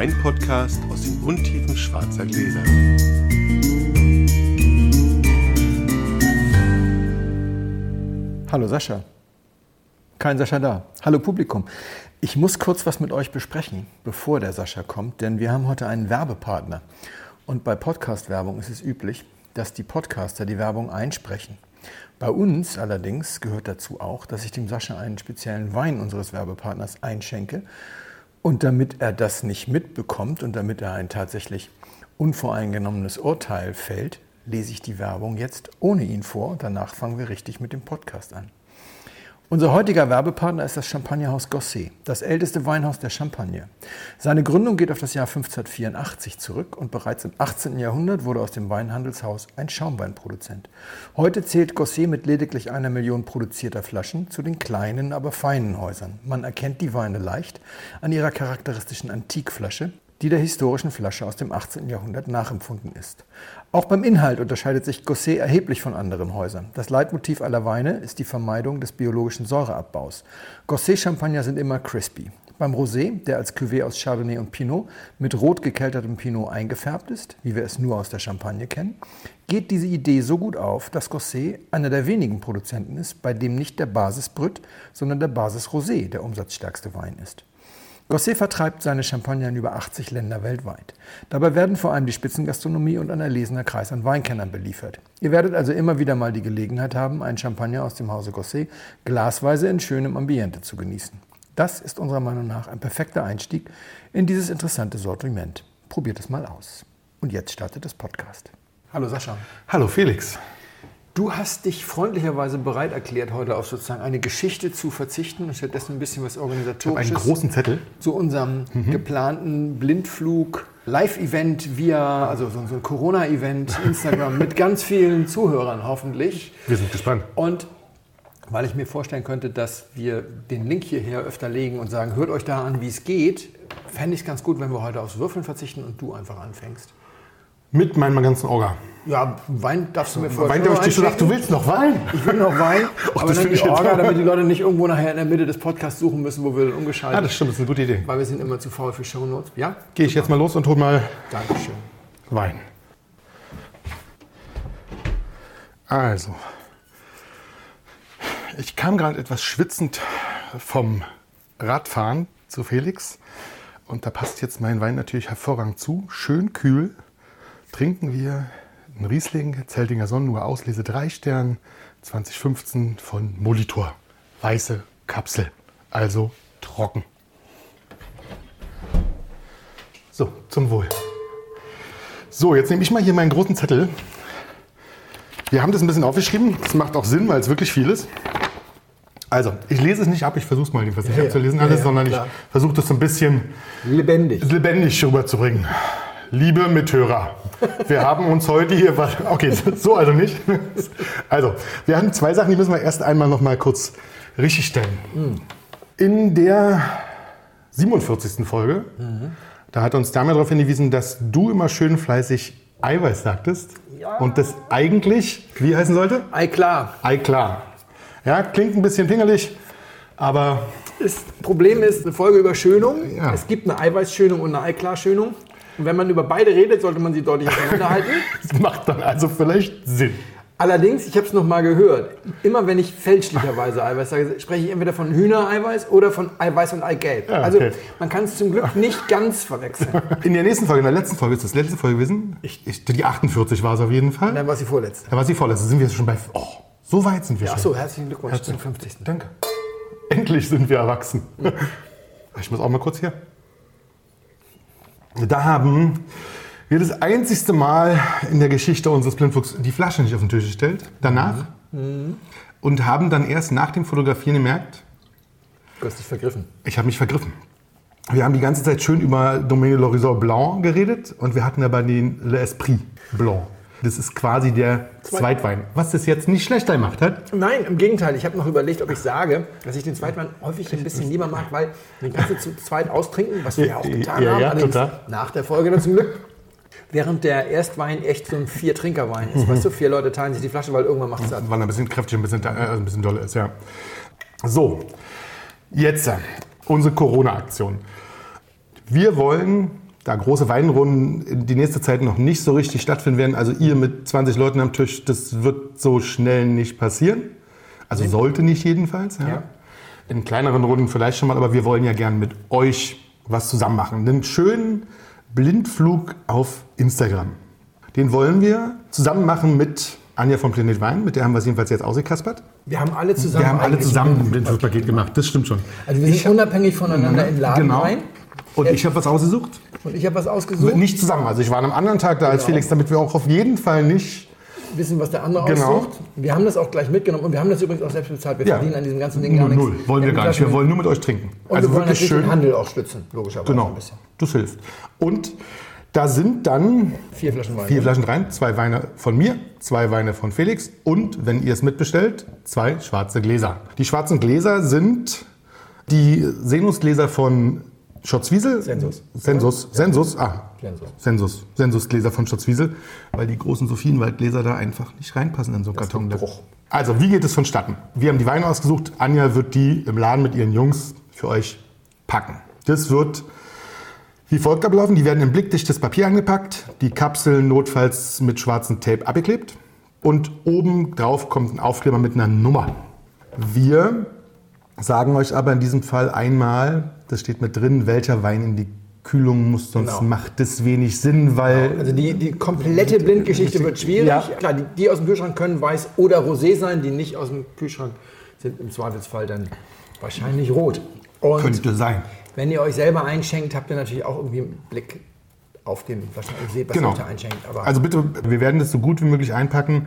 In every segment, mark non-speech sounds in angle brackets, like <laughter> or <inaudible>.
Weinpodcast aus den Untiefen schwarzer Gläser. Hallo Sascha. Kein Sascha da. Hallo Publikum. Ich muss kurz was mit euch besprechen, bevor der Sascha kommt, denn wir haben heute einen Werbepartner. Und bei Podcast-Werbung ist es üblich, dass die Podcaster die Werbung einsprechen. Bei uns allerdings gehört dazu auch, dass ich dem Sascha einen speziellen Wein unseres Werbepartners einschenke. Und damit er das nicht mitbekommt und damit er ein tatsächlich unvoreingenommenes Urteil fällt, lese ich die Werbung jetzt ohne ihn vor und danach fangen wir richtig mit dem Podcast an. Unser heutiger Werbepartner ist das Champagnerhaus Gosset, das älteste Weinhaus der Champagne. Seine Gründung geht auf das Jahr 1584 zurück und bereits im 18. Jahrhundert wurde aus dem Weinhandelshaus ein Schaumweinproduzent. Heute zählt Gosset mit lediglich einer Million produzierter Flaschen zu den kleinen, aber feinen Häusern. Man erkennt die Weine leicht an ihrer charakteristischen Antikflasche, die der historischen Flasche aus dem 18. Jahrhundert nachempfunden ist. Auch beim Inhalt unterscheidet sich Gosset erheblich von anderen Häusern. Das Leitmotiv aller Weine ist die Vermeidung des biologischen Säureabbaus. Gosset-Champagner sind immer crispy. Beim Rosé, der als Cuvée aus Chardonnay und Pinot mit rot gekeltertem Pinot eingefärbt ist, wie wir es nur aus der Champagne kennen, geht diese Idee so gut auf, dass Gosset einer der wenigen Produzenten ist, bei dem nicht der Basis Brut, sondern der Basis Rosé der umsatzstärkste Wein ist. Gosset vertreibt seine Champagner in über 80 Länder weltweit. Dabei werden vor allem die Spitzengastronomie und ein erlesener Kreis an Weinkennern beliefert. Ihr werdet also immer wieder mal die Gelegenheit haben, einen Champagner aus dem Hause Gosset glasweise in schönem Ambiente zu genießen. Das ist unserer Meinung nach ein perfekter Einstieg in dieses interessante Sortiment. Probiert es mal aus. Und jetzt startet das Podcast. Hallo Sascha. Hallo Felix. Du hast dich freundlicherweise bereit erklärt, heute auf sozusagen eine Geschichte zu verzichten und stattdessen ein bisschen was organisatorisches. einen großen Zettel. Zu unserem mhm. geplanten Blindflug. Live-Event via, also so ein Corona-Event, Instagram mit ganz vielen Zuhörern hoffentlich. Wir sind gespannt. Und weil ich mir vorstellen könnte, dass wir den Link hierher öfter legen und sagen, hört euch da an, wie es geht, fände ich es ganz gut, wenn wir heute aufs Würfeln verzichten und du einfach anfängst. Mit meinem ganzen Orga. Ja, Wein darfst du mir vorstellen. Wein darf ich dir schon. Ach, du willst noch Wein? Ich will noch Wein. <laughs> Och, aber dann die Orga, damit die Leute nicht irgendwo nachher in der Mitte des Podcasts suchen müssen, wo wir dann umgeschaltet Ah, das stimmt, das ist eine gute Idee. Weil wir sind immer zu faul für Shownotes. Ja? Gehe ich jetzt mal los und hol mal Dankeschön. Wein. Also, ich kam gerade etwas schwitzend vom Radfahren zu Felix. Und da passt jetzt mein Wein natürlich hervorragend zu. Schön kühl trinken wir einen Riesling, Zeltinger Sonnenuhr Auslese 3 Stern 2015 von Molitor. Weiße Kapsel, also trocken. So, zum Wohl. So, jetzt nehme ich mal hier meinen großen Zettel. Wir haben das ein bisschen aufgeschrieben. Das macht auch Sinn, weil es wirklich viel ist. Also, ich lese es nicht ab, ich versuche es mal nicht ja, abzulesen ja, alles, ja, sondern klar. ich versuche das so ein bisschen lebendig, lebendig rüberzubringen. Liebe Mithörer, wir haben uns heute hier, okay, so also nicht. Also, wir haben zwei Sachen, die müssen wir erst einmal noch mal kurz richtig stellen. In der 47. Folge, mhm. da hat uns Damian darauf hingewiesen, dass du immer schön fleißig Eiweiß sagtest. Ja. Und das eigentlich, wie heißen sollte? Ei klar. Ei klar. Ja, klingt ein bisschen pingelig, aber. Das Problem ist eine Folge über Schönung. Ja. Es gibt eine Eiweißschönung und eine Eiklarschönung. Und wenn man über beide redet, sollte man sie deutlich auseinanderhalten. <laughs> das macht dann also vielleicht Sinn. Allerdings, ich habe es noch mal gehört, immer wenn ich fälschlicherweise Eiweiß sage, spreche ich entweder von Hühnereiweiß oder von Eiweiß und Eigelb. Ja, also, okay. Also man kann es zum Glück nicht ganz verwechseln. <laughs> In der nächsten Folge, in der letzten Folge, ist das letzte Folge gewesen? Ich, ich, die 48 war es auf jeden Fall. Dann war es die vorletzte. Dann war es die vorletzte. Sind wir jetzt schon bei... Oh, so weit sind wir ja, schon. Achso, herzlichen Glückwunsch Herzlich. zum 50. Danke. Endlich sind wir erwachsen. Ich muss auch mal kurz hier. Da haben wir das einzigste Mal in der Geschichte unseres Blindfuchs die Flasche nicht auf den Tisch gestellt. Danach. Mhm. Und haben dann erst nach dem Fotografieren gemerkt. Du hast dich vergriffen. Ich habe mich vergriffen. Wir haben die ganze Zeit schön über Domaine l'Horizon Blanc geredet und wir hatten aber den Le Esprit Blanc. Das ist quasi der Zweitwein. Was das jetzt nicht schlechter gemacht hat. Nein, im Gegenteil. Ich habe noch überlegt, ob ich sage, dass ich den Zweitwein häufig ein bisschen lieber mag, weil den kannst du zu zweit austrinken, was wir ja auch getan ja, ja, haben. Total. Nach der Folge dann zum Glück. Während der Erstwein echt so ein Vier-Trinker-Wein ist. Mhm. Weißt du, vier Leute teilen sich die Flasche, weil irgendwann macht es satt. Weil er ein bisschen kräftig, ein bisschen, äh, ein bisschen doll ist, ja. So, jetzt unsere Corona-Aktion. Wir wollen da große Weinrunden die nächste Zeit noch nicht so richtig stattfinden werden, also ihr mit 20 Leuten am Tisch, das wird so schnell nicht passieren. Also sollte nicht jedenfalls. Ja. Ja. In kleineren Runden vielleicht schon mal, aber wir wollen ja gern mit euch was zusammen machen. Einen schönen Blindflug auf Instagram. Den wollen wir zusammen machen mit Anja vom Planet Wein, mit der haben wir es jedenfalls jetzt ausgekaspert. Wir haben alle zusammen. Wir haben alle zusammen ein Blindflugpaket gemacht, das stimmt schon. Also wir sind unabhängig voneinander in den Laden Genau. rein. Und ich habe was ausgesucht. Und ich habe was ausgesucht. Nicht zusammen. Also ich war an einem anderen Tag da als Genau. Felix, damit wir auch auf jeden Fall nicht. wissen, was der andere Genau. aussucht. Wir haben das auch gleich mitgenommen und wir haben das übrigens auch selbst bezahlt. Wir Ja. verdienen an diesem ganzen Ding gar nichts. null. Wollen wir gar nicht. Wir wollen nur mit euch trinken. und also wir wollen wirklich natürlich den schön. Handel auch stützen, logischerweise Genau. ein bisschen. Das hilft. Und da sind dann Vier Flaschen Wein. vier Flaschen rein, zwei Weine von mir, zwei Weine von Felix und, wenn ihr es mitbestellt, zwei schwarze Gläser. Die schwarzen Gläser sind die Senusgläser von Schotzwiesel. Sensus. Sensus. Sensus. Ah. Sensus. Sensus. Sensusgläser von Schotzwiesel, weil die großen Sophienwaldgläser da einfach nicht reinpassen in so einen Karton. gibt Bruch. Also, wie geht es vonstatten? Wir haben die Weine ausgesucht. Anja wird die im Laden mit ihren Jungs für euch packen. Das wird wie folgt ablaufen. Die werden in blickdichtes Papier angepackt, die Kapseln notfalls mit schwarzem Tape abgeklebt und oben drauf kommt ein Aufkleber mit einer Nummer. Wir sagen euch aber in diesem Fall einmal, das steht mit drin, welcher Wein in die Kühlung muss, sonst Genau. macht das wenig Sinn, weil Also die, die komplette Blindgeschichte wird schwierig. Ja. Klar, die, die aus dem Kühlschrank können weiß oder rosé sein, die nicht aus dem Kühlschrank sind im Zweifelsfall dann wahrscheinlich rot. Und könnte sein. wenn ihr euch selber einschenkt, habt ihr natürlich auch irgendwie einen Blick auf den Flaschen. Ihr seht, was Genau. ihr da einschenkt. Aber Also bitte, wir werden das so gut wie möglich einpacken.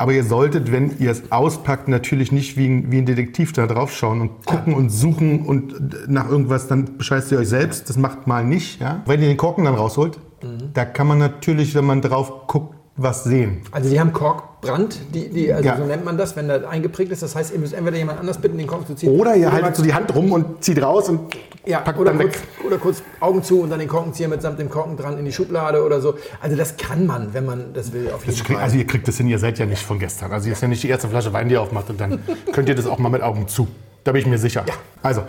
Aber ihr solltet, wenn ihr es auspackt, natürlich nicht wie ein, wie ein Detektiv da drauf schauen und gucken und suchen und nach irgendwas, dann bescheißt ihr euch selbst. Das macht mal nicht. Ja? Wenn ihr den Korken dann rausholt, Mhm. da kann man natürlich, wenn man drauf guckt, was sehen. Also die haben Korkbrand, die, die, also Ja. so nennt man das, wenn da eingeprägt ist. Das heißt, ihr müsst entweder jemand anders bitten, den Kork zu ziehen. Oder ihr haltet so die Hand rum und zieht raus und ja, packt oder, dann kurz, weg. oder kurz Augen zu und dann den Korkenzieher mitsamt dem Korken dran in die Schublade oder so. Also das kann man, wenn man das will, auf jeden Das Fall. also ihr kriegt das hin, ihr seid ja nicht von gestern. Also ihr ist ja nicht die erste Flasche Wein, die ihr aufmacht und dann <laughs> könnt ihr das auch mal mit Augen zu. Da bin ich mir sicher. Ja. Also,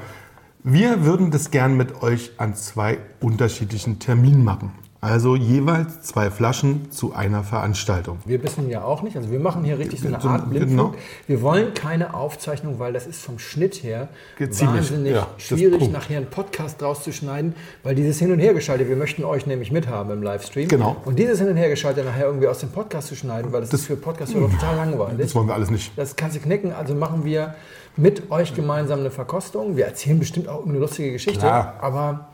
wir würden das gern mit euch an zwei unterschiedlichen Terminen machen. Also jeweils zwei Flaschen zu einer Veranstaltung. Wir wissen ja auch nicht, also wir machen hier richtig so eine Art Blindflug. genau. Wir wollen keine Aufzeichnung, weil das ist vom Schnitt her ziemlich, wahnsinnig ja, das schwierig, nachher einen Podcast draus zu schneiden, weil dieses Hin- und Hergeschaltet, wir möchten euch nämlich mithaben im Livestream. Genau. Und dieses Hin- und Hergeschaltet nachher irgendwie aus dem Podcast zu schneiden, weil das, ist für Podcast-Hörer total langweilig. Das wollen wir alles nicht. Das kannst du knicken, also machen wir mit euch gemeinsam eine Verkostung. Wir erzählen bestimmt auch eine lustige Geschichte, Klar. aber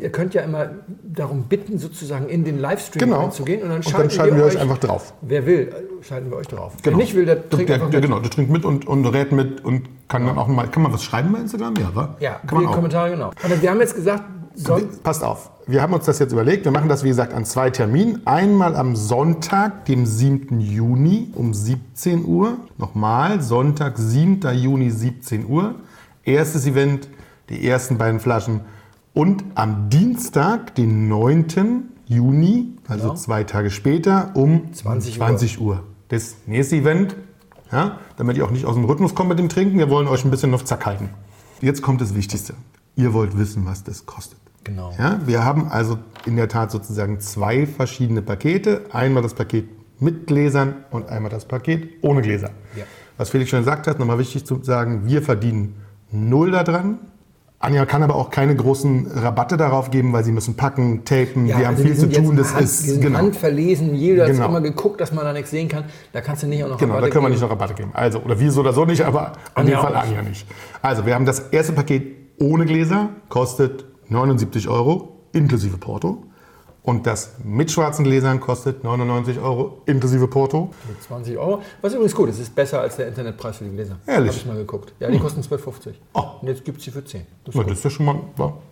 ihr könnt ja immer darum bitten, sozusagen in den Livestream Genau. reinzugehen und dann Und schalten, dann schalten wir euch einfach drauf. Wer will, schalten wir euch drauf. Genau. Wer nicht will, der trinkt der, der, mit. genau, der trinkt mit und, und rät mit und kann dann auch mal. Kann man was schreiben bei Instagram? Ja, wa? Ja, kann man die auch. Kommentare, genau. Und wir haben jetzt gesagt, soll, Passt auf, wir haben uns das jetzt überlegt. Wir machen das, wie gesagt, an zwei Terminen. Einmal am Sonntag, dem 7. Juni um 17 Uhr. Nochmal, Sonntag, 7. Juni, 17 Uhr. Erstes Event, die ersten beiden Flaschen. Und am Dienstag, den 9. Juni, also Genau. zwei Tage später, um 20 Uhr. 20 Uhr. Das nächste Event, ja, damit ihr auch nicht aus dem Rhythmus kommt mit dem Trinken. Wir wollen euch ein bisschen auf Zack halten. Jetzt kommt das Wichtigste. Ihr wollt wissen, was das kostet. Genau. Ja, wir haben also in der Tat sozusagen zwei verschiedene Pakete. Einmal das Paket mit Gläsern und einmal das Paket ohne Gläser. Ja. Was Felix schon gesagt hat, nochmal wichtig zu sagen, wir verdienen null daran. Anja kann aber auch keine großen Rabatte darauf geben, weil sie müssen packen, tapen, wir haben also viel zu tun. Das Hand, ist genau. handverlesen. Jeder Genau. hat immer geguckt, dass man da nichts sehen kann. Da kannst du nicht auch noch Genau, da Rabatte können wir geben. nicht noch Rabatte geben. Also, oder wir so oder so nicht, aber in Anja dem Fall. Anja nicht. Also, wir haben das erste Paket ohne Gläser, kostet 79 Euro inklusive Porto. Und das mit schwarzen Gläsern kostet 99 Euro inklusive Porto. Mit 20 Euro. Was übrigens gut ist, ist besser als der Internetpreis für die Gläser. Ehrlich? Habe ich mal geguckt. Ja, die kosten 12,50. Oh. Und jetzt gibt es sie für 10. Das ist Na, das ist ja schon mal.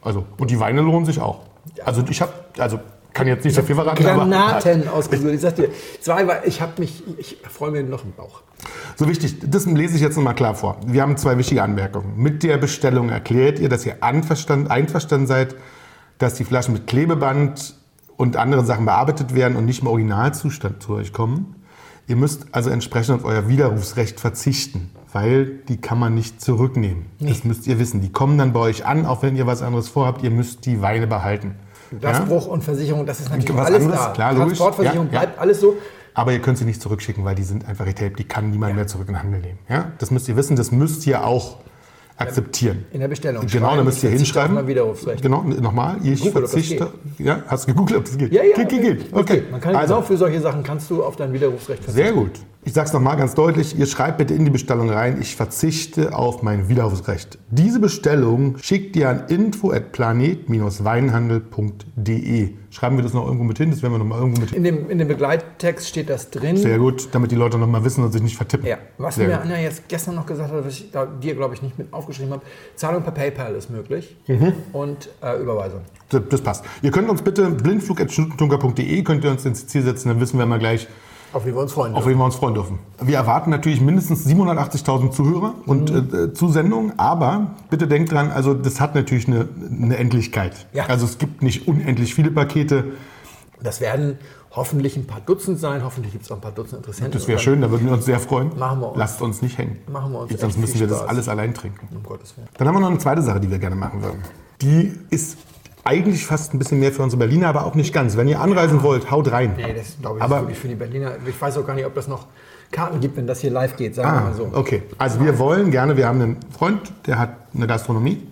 Also, und die Weine lohnen sich auch. Also, ich habe, also kann jetzt nicht so viel verraten, Granaten <laughs> ausgesucht. Ich sag dir, zwei war, ich habe mich, ich freue mir noch im Bauch. So wichtig, das lese ich jetzt nochmal klar vor. Wir haben zwei wichtige Anmerkungen. Mit der Bestellung erklärt ihr, dass ihr einverstanden seid, dass die Flaschen mit Klebeband und anderen Sachen bearbeitet werden und nicht im Originalzustand zu euch kommen. Ihr müsst also entsprechend auf euer Widerrufsrecht verzichten, weil die kann man nicht zurücknehmen. Das müsst ihr wissen. Die kommen dann bei euch an, auch wenn ihr was anderes vorhabt. Ihr müsst die Weine behalten. Glasbruch und Versicherung, das ist natürlich Was alles anderes, da. klar. Transportversicherung Ja, ja. bleibt alles so. Aber ihr könnt sie nicht zurückschicken, weil die sind einfach retaped. Die kann niemand mehr zurück in den Handel nehmen. Ja? Das müsst ihr wissen, das müsst ihr auch akzeptieren. In der Bestellung. Genau, da schreiben, müsst ihr ich verzichte hinschreiben. auf mein Widerrufsrecht. Genau, nochmal, ich Google, verzichte. Ja, hast du gegoogelt, ob das geht? Ja, ja, geht, geht, geht. Okay. Man kann also, genau für solche Sachen kannst du auf dein Widerrufsrecht verzichten. sehr gut. Ich sage es nochmal ganz deutlich, ihr schreibt bitte in die Bestellung rein, ich verzichte auf mein Widerrufsrecht. Diese Bestellung schickt ihr an info@planet-weinhandel.de. Schreiben wir das noch irgendwo mit hin, das werden wir noch mal irgendwo mit hin. In dem, in dem Begleittext steht das drin. Sehr gut, damit die Leute noch mal wissen und sich nicht vertippen. Ja, was Sehr mir gut. Anja jetzt gestern noch gesagt hat, was ich da dir, glaube ich, nicht mit aufgeschrieben habe, Zahlung per PayPal ist möglich Mhm. und äh, Überweisung. Das, das passt. Ihr könnt uns bitte blindflug.tunker.de könnt ihr uns ins Ziel setzen, dann wissen wir mal gleich, Auf wie wir uns freuen. auf wen wir uns freuen dürfen. Wir erwarten natürlich mindestens 780.000 Zuhörer und Mhm. äh, Zusendungen, aber bitte denkt dran, also das hat natürlich eine, eine Endlichkeit. Ja. Also es gibt nicht unendlich viele Pakete. Das werden hoffentlich ein paar Dutzend sein. Hoffentlich gibt es auch ein paar Dutzend Interessenten. Das wäre schön, da würden wir uns sehr freuen. Machen wir uns. Lasst uns nicht hängen. Machen wir uns Sonst müssen wir das alles allein trinken. Um Gottes Willen. Dann haben wir noch eine zweite Sache, die wir gerne machen würden. Die ist eigentlich fast ein bisschen mehr für unsere Berliner, aber auch nicht ganz. Wenn ihr anreisen wollt, haut rein. Nee, das glaube ich Aber- ist wirklich für die Berliner. Ich weiß auch gar nicht, ob das noch Karten gibt, wenn das hier live geht, sagen wir Ah, mal so. okay. Also wir wollen gerne, wir haben einen Freund, der hat eine Gastronomie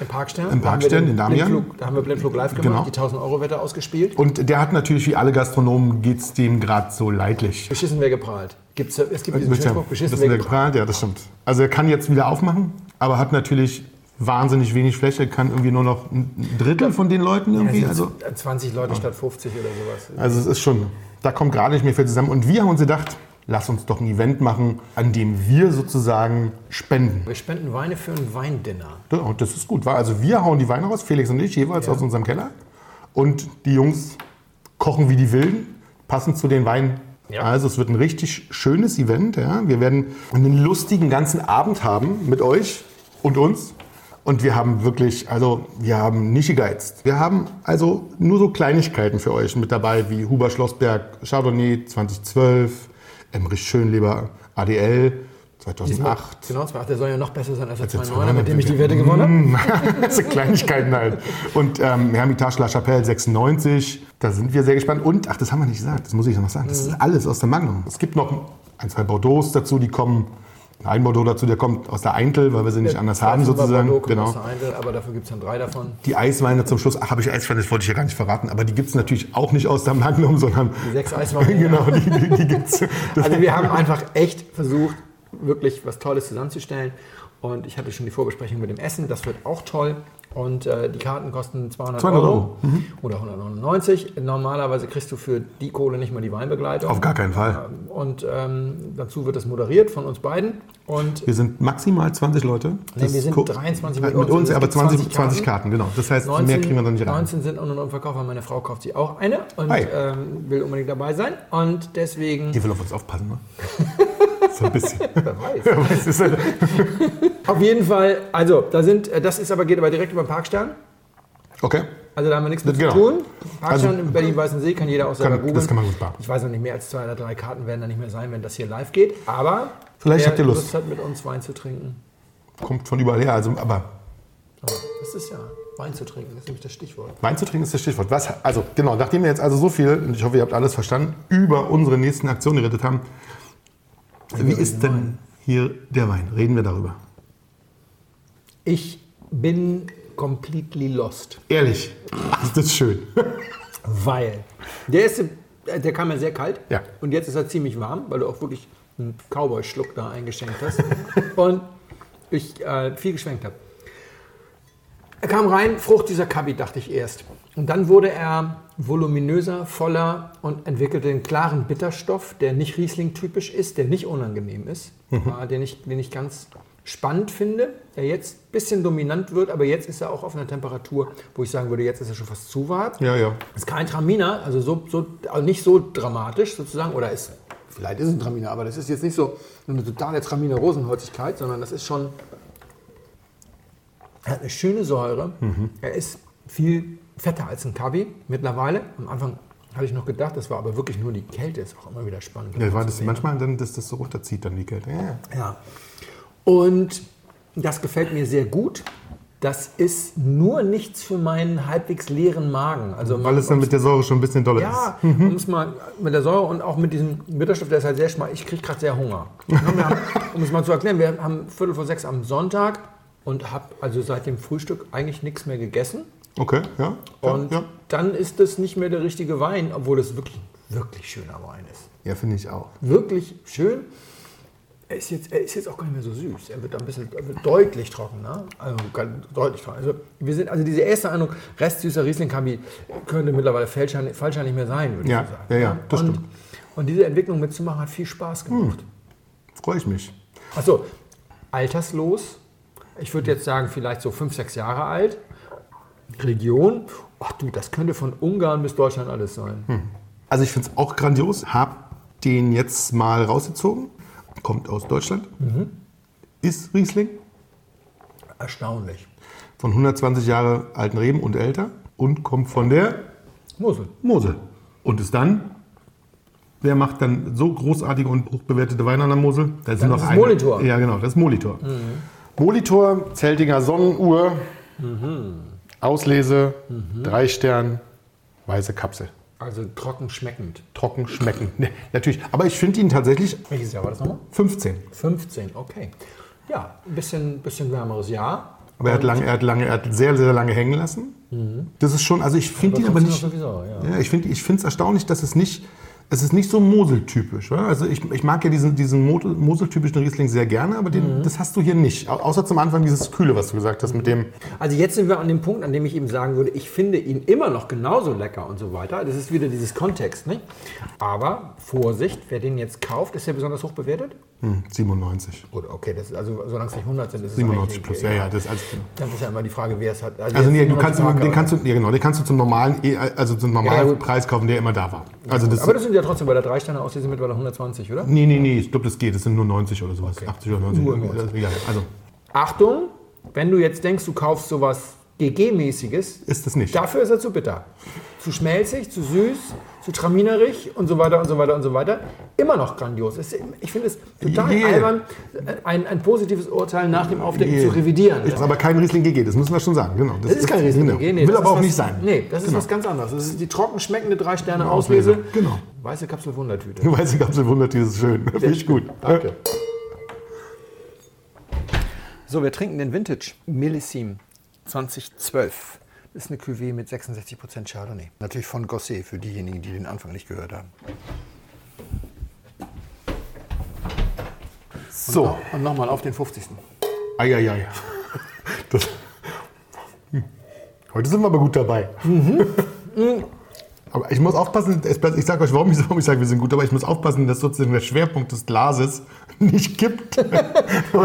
Im Parkstern. Im wir Parkstern den in Damian. Blindflug, da haben wir Blindflug live gemacht, Genau. die 1000 Euro Wette ausgespielt. und der hat natürlich, wie alle Gastronomen, geht es dem gerade so leidlich. Beschissen wäre geprahlt. Gibt's, es gibt diesen Spruch, beschissen wäre geprahlt. ja, das stimmt. Also er kann jetzt wieder aufmachen, aber hat natürlich wahnsinnig wenig Fläche, kann irgendwie nur noch ein Drittel von den Leuten irgendwie. Ja, Also, 20 Leute statt 50 oder sowas. also es ist schon, da kommt gerade nicht mehr viel zusammen. Und wir haben uns gedacht, lass uns doch ein Event machen, an dem wir sozusagen spenden. Wir spenden Weine für ein Weindinner. Ja, Und das ist gut. Also wir hauen die Weine raus, Felix und ich, jeweils aus unserem Keller. Und die Jungs kochen wie die Wilden, passend zu den Weinen. Ja. Also es wird ein richtig schönes Event. Ja. Wir werden einen lustigen ganzen Abend haben mit euch und uns. Und wir haben wirklich, also wir haben nicht gegeizt. Wir haben also nur so Kleinigkeiten für euch mit dabei, wie Huber Schlossberg Chardonnay 2012, Emrich Schönleber ADL 2008. Genau, ach, der soll ja noch besser sein als der der 2,9er, mit dem ich die 2,9er. Wette gewonnen habe. <laughs> das sind Kleinigkeiten halt. Und ähm, Hermitage La Chapelle 96, da sind wir sehr gespannt. Und, ach, das haben wir nicht gesagt, das muss ich noch sagen, das ist alles aus der Magnum. Es gibt noch ein, zwei Bordeaux dazu, die kommen, ein Bordeaux dazu, der kommt aus der Eintel, weil wir sie nicht anders haben sozusagen. Bordeaux kommt Genau. aus der Eindel, aber dafür gibt es dann drei davon. Die Eisweine zum Schluss, ach, habe ich Eisweine, das wollte ich ja gar nicht verraten, aber die gibt es natürlich auch nicht aus der Magnum, sondern Die sechs Eisweine. <laughs> genau, die, die, die gibt es. <laughs> Also wir haben einfach echt versucht, wirklich was Tolles zusammenzustellen. Und ich hatte schon die Vorbesprechung mit dem Essen, das wird auch toll. Und äh, die Karten kosten 200, 200 Euro, Euro. Mhm. oder 199. Normalerweise kriegst du für die Kohle nicht mal die Weinbegleitung. Auf gar keinen Fall. Ähm, Und ähm, dazu wird es moderiert von uns beiden. Und Wir sind maximal 20 Leute. Nee, wir sind ko- 23 mit mit uns. aber gibt 20, 20 20 Karten, genau. Das heißt, mehr kriegen wir dann nicht rein. 19 sind unten im Verkauf, weil meine Frau kauft sie auch eine und ähm, will unbedingt dabei sein. Und deswegen, Die will auf uns aufpassen, ne? <laughs> so ein bisschen. <laughs> wer weiß. Ist halt- Auf jeden Fall, also, da sind, äh, das ist aber, geht aber direkt über den Parkstern. Okay. Also da haben wir nichts mit Genau. zu tun. Parkstern Also- im Berlin-Weißensee kann jeder auch selber Kann, googeln. das kann man gut machen. Ich weiß noch nicht, mehr als zwei oder drei Karten werden da nicht mehr sein, wenn das hier live geht. Aber Vielleicht wer habt ihr Lust. hat, mit uns Wein zu trinken. Kommt von überall her. Also, aber Aber das ist ja Wein zu trinken, das ist nämlich das Stichwort. Wein zu trinken ist das Stichwort. Was, also, genau, nachdem wir jetzt also so viel, und ich hoffe, ihr habt alles verstanden, über unsere nächsten Aktionen geredet haben, wie ist denn hier der Wein? Reden wir darüber. Ich bin completely lost. Ehrlich, ist das schön. <laughs> Weil der äh, der kam ja sehr kalt. Ja. Und jetzt ist er ziemlich warm, weil du auch wirklich einen Cowboy-Schluck da eingeschenkt hast. <laughs> und ich äh, viel geschwenkt habe. Er kam rein, Frucht dieser Kabi, dachte ich erst. Und dann wurde er voluminöser, voller und entwickelte einen klaren Bitterstoff, der nicht Riesling-typisch ist, der nicht unangenehm ist, äh, den, ich, den ich ganz spannend finde, der jetzt ein bisschen dominant wird, aber jetzt ist er auch auf einer Temperatur, wo ich sagen würde, jetzt ist er schon fast zu warm. Ja, ja. Ist kein Traminer, also, so, so, also nicht so dramatisch sozusagen, oder ist, vielleicht ist es ein Traminer, aber das ist jetzt nicht so eine totale Traminer-Rosenholzigkeit, sondern das ist schon, er hat eine schöne Säure, er ist viel fetter als ein Kabi mittlerweile. Am Anfang hatte ich noch gedacht, das war aber wirklich nur die Kälte, ist auch immer wieder spannend. ja war das manchmal dann, dass das so runterzieht, dann die Kälte. Ja. Ja. Und das gefällt mir sehr gut. das ist nur nichts für meinen halbwegs leeren Magen. Also Weil es dann mit der Säure schon ein bisschen doller ja, ist. <laughs> um es mal mit der Säure und auch mit diesem Bitterstoff, der ist halt sehr schmal. Ich kriege gerade sehr Hunger. Ja, haben, um es mal zu erklären, wir haben Viertel vor sechs am Sonntag und habe also seit dem Frühstück eigentlich nichts mehr gegessen. Okay, ja. Und ja, ja. dann ist das nicht mehr der richtige Wein, obwohl es wirklich, wirklich schöner Wein ist. ja finde ich auch. Wirklich schön. Er ist, jetzt, er ist jetzt auch gar nicht mehr so süß. Er wird ein bisschen wird deutlich trockener. Also ganz deutlich trockener. Also, wir sind, also diese erste Eindruck, restsüßer Riesling Kabi könnte mittlerweile falscher, falscher nicht mehr sein, würde Ja, ich sagen. ja, ja, das und, stimmt. Hm. und diese Entwicklung mitzumachen hat viel Spaß gemacht. Freue ich mich. Achso, alterslos. Ich würde jetzt sagen, vielleicht so fünf, sechs Jahre alt. Region. Ach du, das könnte von Ungarn bis Deutschland alles sein. Also ich finde es auch grandios. Hab den jetzt mal rausgezogen. Kommt aus Deutschland. Ist Riesling. Erstaunlich. Von 120 Jahre alten Reben und älter. Und kommt von der Mosel. Mosel. Und ist dann, wer macht dann so großartige und hochbewertete Weine an der Mosel? Da sind Das ist Molitor. Ja, genau, das ist Molitor. Molitor, Zeltinger Sonnenuhr, Auslese, drei Stern, weiße Kapsel. Also trocken schmeckend. Trocken schmecken. <laughs> Ne, natürlich. Aber ich finde ihn tatsächlich Welches Jahr war das nochmal? 15. 15, okay. Ja, ein bisschen, bisschen wärmeres Jahr. Aber er hat, lange, er, hat lange, er hat sehr, sehr lange hängen lassen. Das ist schon, also ich finde ihn aber nicht. Sowieso, ja. Ja, ich finde es erstaunlich, dass es nicht, es ist nicht so Mosel-typisch. Also ich, ich mag ja diesen, diesen Mosel- Mosel-typischen Riesling sehr gerne, aber den, das hast du hier nicht. Au- Außer zum Anfang dieses Kühle, was du gesagt hast, mit dem. Also jetzt sind wir an dem Punkt, an dem ich eben sagen würde, ich finde ihn immer noch genauso lecker und so weiter. Das ist wieder dieses Kontext, nicht? Aber Vorsicht, wer den jetzt kauft, ist der besonders hoch bewertet? Hm, 97. Gut, okay, das ist also solange es nicht 100 sind, ist es 97 eigentlich plus, ja, ja. Das, also, Dann ist ja immer die Frage, wer es hat. also jetzt nee, du 97 kannst, Mark, den kannst du, ja, genau, den kannst du zum normalen, E- also zum normalen Ja. Preis kaufen, der immer da war. Also das, Aber das sind ja trotzdem bei der drei Sterne aus, die sind mittlerweile 120, oder? nee, nee, nee, ich glaube, das geht. Das sind nur 90 oder sowas. 80 oder 90. Nur irgendwie, 90. das- egal. Also Achtung, wenn du jetzt denkst, du kaufst sowas GG-mäßiges, ist das nicht. dafür ist er zu bitter. Zu schmelzig, zu süß, zu traminerig und so weiter und so weiter und so weiter. Immer noch grandios. Ich finde es total Yeah. albern, ein, ein positives Urteil nach dem Aufdecken Yeah. zu revidieren. Ist aber kein Riesling GG, das müssen wir schon sagen. Genau. Das ist kein Riesling genau. GG, nee, Will das aber ist auch was- nicht sein. Nee, das ist Genau. was ganz anderes. Das ist die trocken schmeckende drei Sterne Auslese, Auslese. genau. Weiße Kapsel Wundertüte. Du <laughs> weißt, ich habe so wundert, dieses schön. Finde ich gut. Danke. So, wir trinken den Vintage Millesime 2012. Ist eine Cuvée mit 66% Chardonnay. Natürlich von Gosset, für diejenigen, die den Anfang nicht gehört haben. So. Und nochmal auf den 50. Eieiei. Das, Hm. Heute sind wir aber gut dabei. Mhm. Aber ich muss aufpassen, ich sage euch, warum ich, warum ich sage, wir sind gut dabei. Ich muss aufpassen, dass sozusagen der Schwerpunkt des Glases <laughs> nicht kippt. <laughs>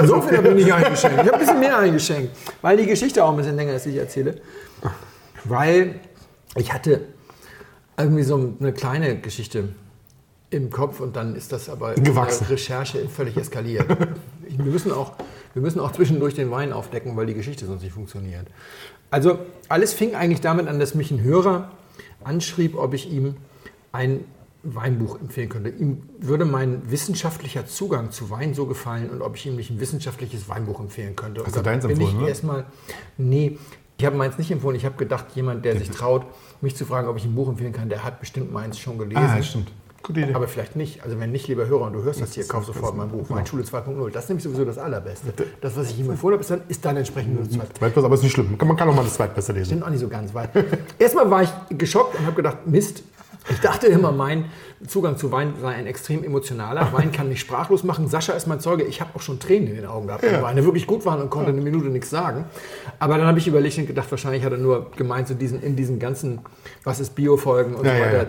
So viel habe ich nicht eingeschenkt. Ich habe ein bisschen mehr eingeschenkt, weil die Geschichte auch ein bisschen länger ist, die ich erzähle. Weil ich hatte irgendwie so eine kleine Geschichte im Kopf und dann ist das aber in Gewachsen. der Recherche völlig eskaliert. Wir, müssen auch, wir müssen auch zwischendurch den Wein aufdecken, weil die Geschichte sonst nicht funktioniert. Also alles fing eigentlich damit an, dass mich ein Hörer anschrieb, ob ich ihm ein Weinbuch empfehlen könnte. Ihm würde mein wissenschaftlicher Zugang zu Wein so gefallen und ob ich ihm nicht ein wissenschaftliches Weinbuch empfehlen könnte. Hast du deins empfohlen, ich oder? erstmal, nee, ich habe meins nicht empfohlen. Ich habe gedacht, jemand, der sich <laughs> traut, mich zu fragen, ob ich ein Buch empfehlen kann, der hat bestimmt meins schon gelesen. Ah, stimmt. Gute Idee. Aber vielleicht nicht. Also wenn nicht, lieber Hörer, und du hörst das hier, kauf sofort mein Buch. Weinschule 2.0. Das ist nämlich sowieso das Allerbeste. Das, was ich ihm empfohlen habe, ist dann, ist dann entsprechend nur das Zweite. Zweitbesser, aber ist nicht schlimm. Man kann auch mal das Zweitbeste lesen. Stimmt auch nicht so ganz, weil <laughs> erstmal war ich geschockt und habe gedacht, Mist. Ich dachte immer, mein Zugang zu Wein sei ein extrem emotionaler. <laughs> Wein kann mich sprachlos machen. Sascha ist mein Zeuge. Ich habe auch schon Tränen in den Augen gehabt, wenn Weine wirklich gut waren und konnte eine Minute nichts sagen. Aber dann habe ich überlegt und gedacht, wahrscheinlich hat er nur gemeint, so diesen, in diesen ganzen, was ist Bio-Folgen und Ja, so ja, weiter.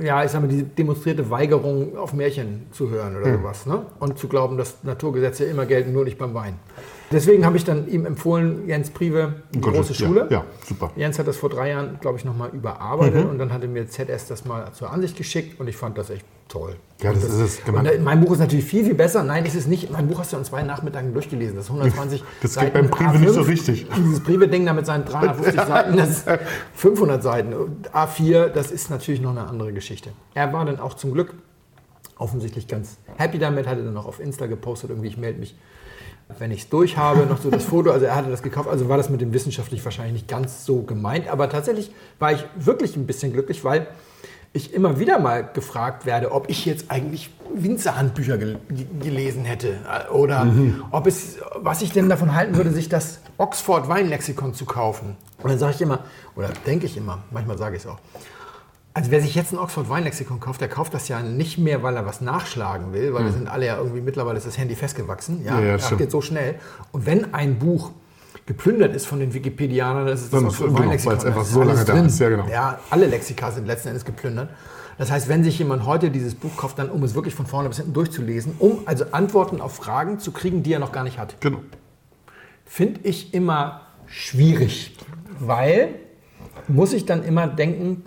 Äh, Ja, ich sag mal, diese demonstrierte Weigerung, auf Märchen zu hören oder sowas. Ne? Und zu glauben, dass Naturgesetze immer gelten, nur nicht beim Wein. Deswegen habe ich dann ihm empfohlen, Jens Prive, die Gott, große ja, Schule. ja, super. Jens hat das vor drei Jahren, glaube ich, nochmal überarbeitet und dann hatte mir ZS das mal zur Ansicht geschickt und ich fand das echt toll. Ja, Und das ist es. Und äh, mein Buch ist natürlich viel, viel besser. Nein, ist es nicht. Mein Buch hast du in zwei Nachmittagen durchgelesen. Das ist 120 <laughs> Das geht beim Prive nicht so richtig. <laughs> Dieses Prive-Ding da mit seinen 350 <laughs> Seiten, das ist 500 Seiten. Und A4, das ist natürlich noch eine andere Geschichte. Er war dann auch zum Glück offensichtlich ganz happy damit, hatte dann noch auf Insta gepostet, irgendwie, ich melde mich, wenn ich es durch habe, noch so das Foto. Also er hatte das gekauft, also war das mit dem wissenschaftlich wahrscheinlich nicht ganz so gemeint. Aber tatsächlich war ich wirklich ein bisschen glücklich, weil ich immer wieder mal gefragt werde, ob ich jetzt eigentlich Winzerhandbücher gel gelesen hätte oder mhm. ob es, was ich denn davon halten würde, sich das Oxford Weinlexikon zu kaufen. Und dann sage ich immer, oder denke ich immer, manchmal sage ich es auch, also wer sich jetzt ein Oxford Weinlexikon kauft, der kauft das ja nicht mehr, weil er was nachschlagen will, weil mhm. wir sind alle ja irgendwie, mittlerweile ist das Handy festgewachsen. Ja, ja, das geht so schnell. Und wenn ein Buch geplündert ist von den Wikipedianern, das ist das Oxford Weinlexikon. Weil es einfach so lange da ist. Ja, genau. ja, alle Lexika sind letzten Endes geplündert. Das heißt, wenn sich jemand heute dieses Buch kauft, dann um es wirklich von vorne bis hinten durchzulesen, um also Antworten auf Fragen zu kriegen, die er noch gar nicht hat. Genau. Finde ich immer schwierig, weil muss ich dann immer denken,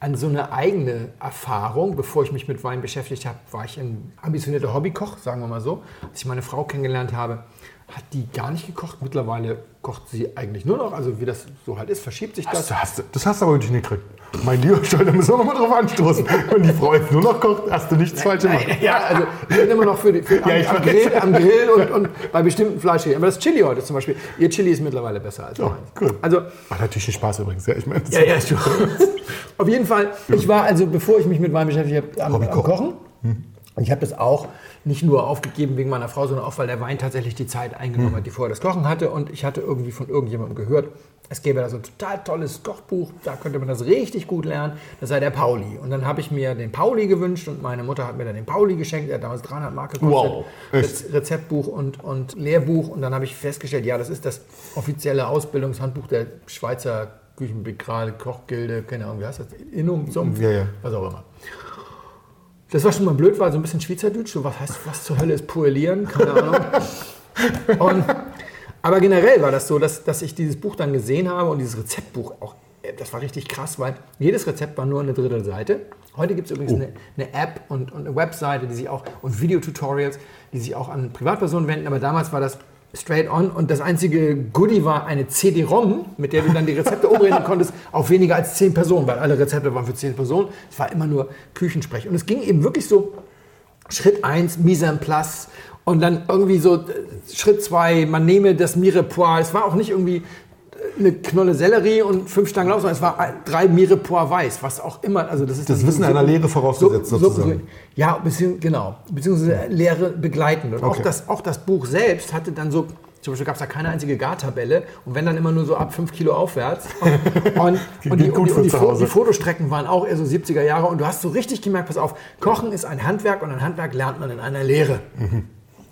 an so eine eigene Erfahrung. Bevor ich mich mit Wein beschäftigt habe, war ich ein ambitionierter Hobbykoch, sagen wir mal so. Als ich meine Frau kennengelernt habe, hat die gar nicht gekocht. Mittlerweile kocht sie eigentlich nur noch. Also wie das so halt ist, verschiebt sich das. Das hast, das hast du aber nicht gekriegt. Mein lieber Stolz, da müssen wir noch mal drauf anstoßen. Wenn die Frau jetzt nur noch kocht, hast du nichts falsch gemacht. Ja, also ich bin immer noch für, die, für <laughs> ja, am, am, Grill, am, Grill, und, und bei bestimmten Fleisch. Aber das Chili heute zum Beispiel, ihr Chili ist mittlerweile besser als ja, Cool. Also, Macht natürlich einen Spaß übrigens. Ja, ich meine, ja, ja, schon. <laughs> Auf jeden Fall, ich war also, bevor ich mich mit Wein beschäftigt habe, am, am Kochen. Hm. Ich habe das auch nicht nur aufgegeben wegen meiner Frau, sondern auch, weil der Wein tatsächlich die Zeit eingenommen hat, die vorher das Kochen hatte. Und ich hatte irgendwie von irgendjemandem gehört, es gäbe da so ein total tolles Kochbuch, da könnte man das richtig gut lernen. Das sei der Pauli. Und dann habe ich mir den Pauli gewünscht und meine Mutter hat mir dann den Pauli geschenkt. Er hat damals 300 Mark gekostet. Wow. Rezeptbuch und, und Lehrbuch. Und dann habe ich festgestellt, ja, das ist das offizielle Ausbildungshandbuch der Schweizer Küchenbegral, Kochgilde, keine Ahnung, wie heißt das? Innung, Sumpf, ja, ja. was auch immer. Das war schon mal blöd, war so ein bisschen Schweizerdeutsch. So, was heißt, was zur Hölle ist Puelieren? Keine Ahnung. <laughs> und, aber generell war das so, dass, dass ich dieses Buch dann gesehen habe und dieses Rezeptbuch auch, äh, das war richtig krass, weil jedes Rezept war nur eine Drittelseite. Heute gibt es übrigens oh. eine, eine, App und, und eine Webseite, die sich auch und Videotutorials, die sich auch an Privatpersonen wenden. Aber damals war das straight on. Und das einzige Goodie war eine CD-ROM, mit der du dann die Rezepte umreden konntest auf weniger als zehn Personen, weil alle Rezepte waren für zehn Personen. Es war immer nur Küchensprech. Und es ging eben wirklich so Schritt 1, Mise en place. Und dann irgendwie so äh, Schritt 2, man nehme das Mirepoix. Es war auch nicht irgendwie eine Knolle Sellerie und fünf Stangen Lauch, sondern es war drei Mirepoix weiß, was auch immer. Also das ist das Wissen so, einer Lehre vorausgesetzt so, sozusagen. So, ja, bisschen, genau, beziehungsweise Lehre begleitend. Und okay. auch, das, auch das Buch selbst hatte dann so zum Beispiel gab es da keine einzige Gartabelle und wenn dann immer nur so ab 5 Kilo aufwärts. Und, und, und, <laughs> die, und, die, die, die, Fotostrecken waren auch eher so 70er Jahre und du hast so richtig gemerkt, pass auf, Kochen ist ein Handwerk und ein Handwerk lernt man in einer Lehre. Mhm.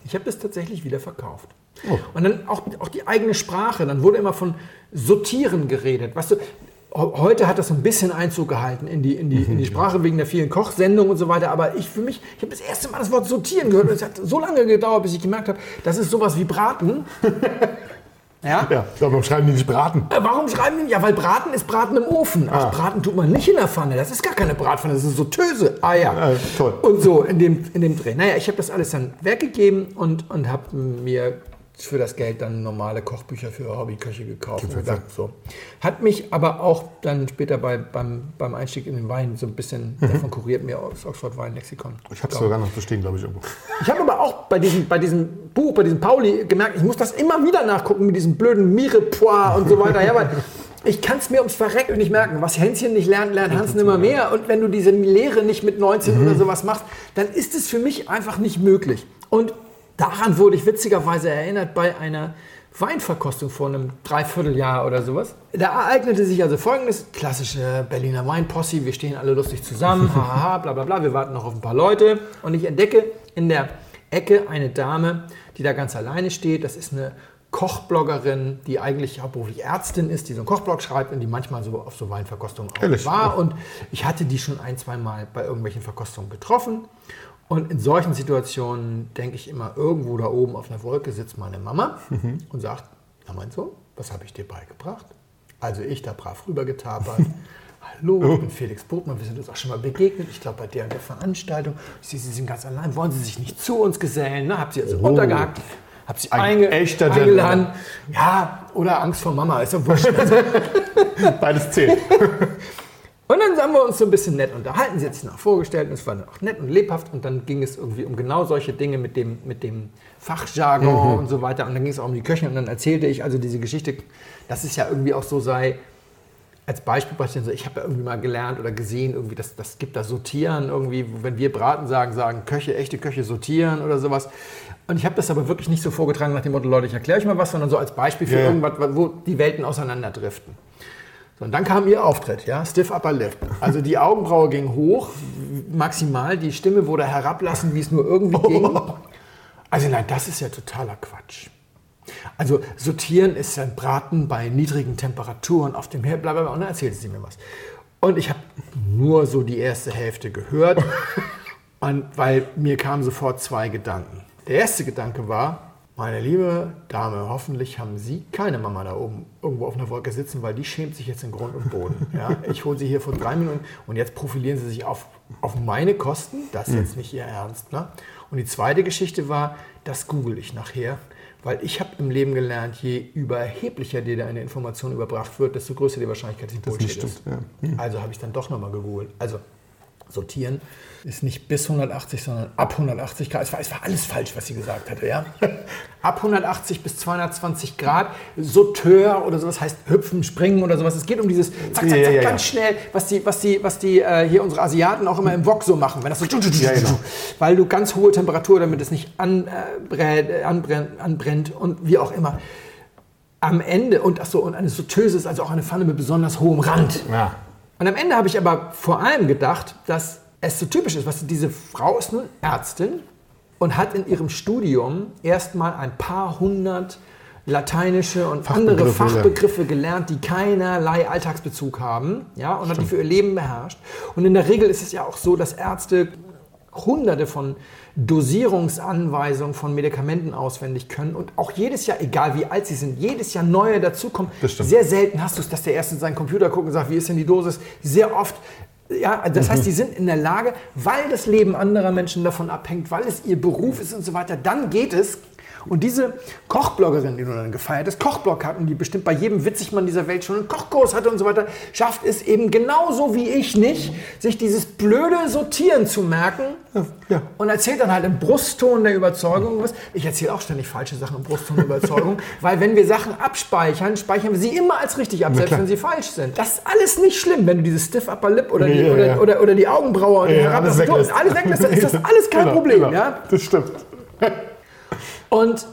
Ich habe das tatsächlich wieder verkauft. Oh. Und dann auch, auch die eigene Sprache. Dann wurde immer von Sortieren geredet. Weißt du, heute hat das so ein bisschen Einzug gehalten in die, in die, in die <laughs> Sprache wegen der vielen Kochsendungen und so weiter. Aber ich für mich, ich habe das erste Mal das Wort sortieren gehört. Und es hat so lange gedauert, bis ich gemerkt habe, das ist sowas wie Braten. <laughs> Ja? ja, warum schreiben die nicht Braten? Äh, warum schreiben die nicht? Ja, weil Braten ist Braten im Ofen. Ach, ah. Braten tut man nicht in der Pfanne. Das ist gar keine Bratpfanne, das ist so Töse. Ah ja. ja toll. Und so in dem, in dem Dreh. Naja, ich habe das alles dann weggegeben und, und habe mir für das Geld dann normale Kochbücher für Hobbyköche gekauft. Und gesagt, so. Hat mich aber auch dann später bei, beim, beim Einstieg in den Wein so ein bisschen, mhm. davon kuriert mir das Oxford Weinlexikon. Ich habe es sogar noch zu stehen, glaube ich, irgendwo. Ich habe aber auch bei diesem, bei diesem Buch, bei diesem Pauli gemerkt, ich muss das immer wieder nachgucken mit diesem blöden Mirepoix und so weiter. Ja, weil ich kann es mir ums Verrecken nicht merken. Was Hänschen nicht lernt, lernt Hans nimmer mehr. Und wenn du diese Lehre nicht mit 19 mhm. oder sowas machst, dann ist es für mich einfach nicht möglich. Und Daran wurde ich witzigerweise erinnert bei einer Weinverkostung vor einem Dreivierteljahr oder sowas. Da ereignete sich also folgendes: klassische Berliner Weinposse. Wir stehen alle lustig zusammen, haha, bla bla bla. Wir warten noch auf ein paar Leute. Und ich entdecke in der Ecke eine Dame, die da ganz alleine steht. Das ist eine Kochbloggerin, die eigentlich hauptberuflich Ärztin ist, die so einen Kochblog schreibt und die manchmal so auf so Weinverkostungen auch war. Und ich hatte die schon ein, zwei Mal bei irgendwelchen Verkostungen getroffen. Und in solchen Situationen denke ich immer, irgendwo da oben auf einer Wolke sitzt meine Mama mhm. und sagt, na mein Sohn, was habe ich dir beigebracht? Also ich da brav rübergetapert. <laughs> Hallo, ich bin Felix Botmann, wir sind uns auch schon mal begegnet. Ich glaube, bei der und der Veranstaltung. Ich sehe, Sie sind ganz allein. Wollen Sie sich nicht zu uns gesellen? Ne? Hab Sie also oh. runtergehackt, hab Sie Ein einge eingeladen. Ja, oder Angst vor Mama, ist ja wurscht. <laughs> Beides zählt. <laughs> Und dann haben wir uns so ein bisschen nett unterhalten. Sie hat sich noch vorgestellt und es war auch nett und lebhaft. Und dann ging es irgendwie um genau solche Dinge mit dem, mit dem Fachjargon mhm. und so weiter. Und dann ging es auch um die Köche. Und dann erzählte ich also diese Geschichte, dass es ja irgendwie auch so sei, als Beispiel brachte ich so, ich habe ja irgendwie mal gelernt oder gesehen, irgendwie, das, das gibt da Sortieren, irgendwie, wenn wir Braten sagen, sagen Köche, echte Köche sortieren oder sowas. Und ich habe das aber wirklich nicht so vorgetragen nach dem Motto, Leute, ich erkläre euch mal was, sondern so als Beispiel für ja. irgendwas, wo die Welten auseinanderdriften. So, und dann kam ihr Auftritt, ja, Stiff Upper Lip. Also die Augenbraue ging hoch, maximal, die Stimme wurde herablassen, wie es nur irgendwie ging. Also nein, das ist ja totaler Quatsch. Also sortieren ist ein Braten bei niedrigen Temperaturen auf dem Herd, blablabla. Und dann erzählte sie mir was. Und ich habe nur so die erste Hälfte gehört, <laughs> und weil mir kamen sofort zwei Gedanken. Der erste Gedanke war, meine liebe Dame, hoffentlich haben Sie keine Mama da oben irgendwo auf einer Wolke sitzen, weil die schämt sich jetzt in Grund und Boden. <laughs> Ja, ich hole sie hier vor drei Minuten und jetzt profilieren sie sich auf, auf meine Kosten. Das ist jetzt hm. nicht Ihr Ernst. Ne? Und die zweite Geschichte war, das google ich nachher, weil ich habe im Leben gelernt, je überheblicher dir eine Information überbracht wird, desto größer die Wahrscheinlichkeit, dass sie Bullshit ist. Ja. Hm. Also habe ich dann doch nochmal gegoogelt. Also sortieren ist nicht bis 180, sondern ab 180 Grad. Es war, es war alles falsch, was sie gesagt hatte. Ja? <laughs> ab 180 bis 220 Grad, Sauteur oder sowas heißt hüpfen, springen oder sowas. Es geht um dieses zack, zack, zack, ja, ja, ganz schnell, was die, was die, was die äh, hier unsere Asiaten auch immer im Wok so machen. Wenn das so, genau. <laughs> weil du ganz hohe Temperatur, damit es nicht anbrennt, anbrennt, anbrennt und wie auch immer. Am Ende, und achso, und eine Sauteuse ist also auch eine Pfanne mit besonders hohem Rand. Ja. Und am Ende habe ich aber vor allem gedacht, dass es so typisch ist, was diese Frau ist nun Ärztin und hat in ihrem Studium erstmal ein paar hundert lateinische und andere Fachbegriffe gelernt, die keinerlei Alltagsbezug haben, ja, und Stimmt. hat die für ihr Leben beherrscht. Und in der Regel ist es ja auch so, dass Ärzte hunderte von Dosierungsanweisungen von Medikamenten auswendig können und auch jedes Jahr, egal wie alt sie sind, jedes Jahr neue dazukommen. Sehr selten hast du es, dass der Erste in seinen Computer guckt und sagt, wie ist denn die Dosis? Sehr oft ja, das heißt, die sind in der Lage, weil das Leben anderer Menschen davon abhängt, weil es ihr Beruf ist und so weiter, dann geht es. Und diese Kochbloggerin, die du dann gefeiert hast, Kochblog hatten, die bestimmt bei jedem Witzigmann dieser Welt schon einen Kochkurs hatte und so weiter, schafft es eben genauso wie ich nicht, sich dieses blöde Sortieren zu merken ja. und erzählt dann halt im Brustton der Überzeugung was. Ich erzähle auch ständig falsche Sachen im Brustton der Überzeugung, <laughs> weil wenn wir Sachen abspeichern, speichern wir sie immer als richtig ab, selbst wenn sie falsch sind. Das ist alles nicht schlimm, wenn du dieses Stiff Upper Lip oder, die, oder, ja. oder, oder, die Augenbraue und ja, alles weglässt. alles weglässt, dann ist das alles kein <laughs> genau, Problem. Genau. Ja? Das stimmt. <laughs> Und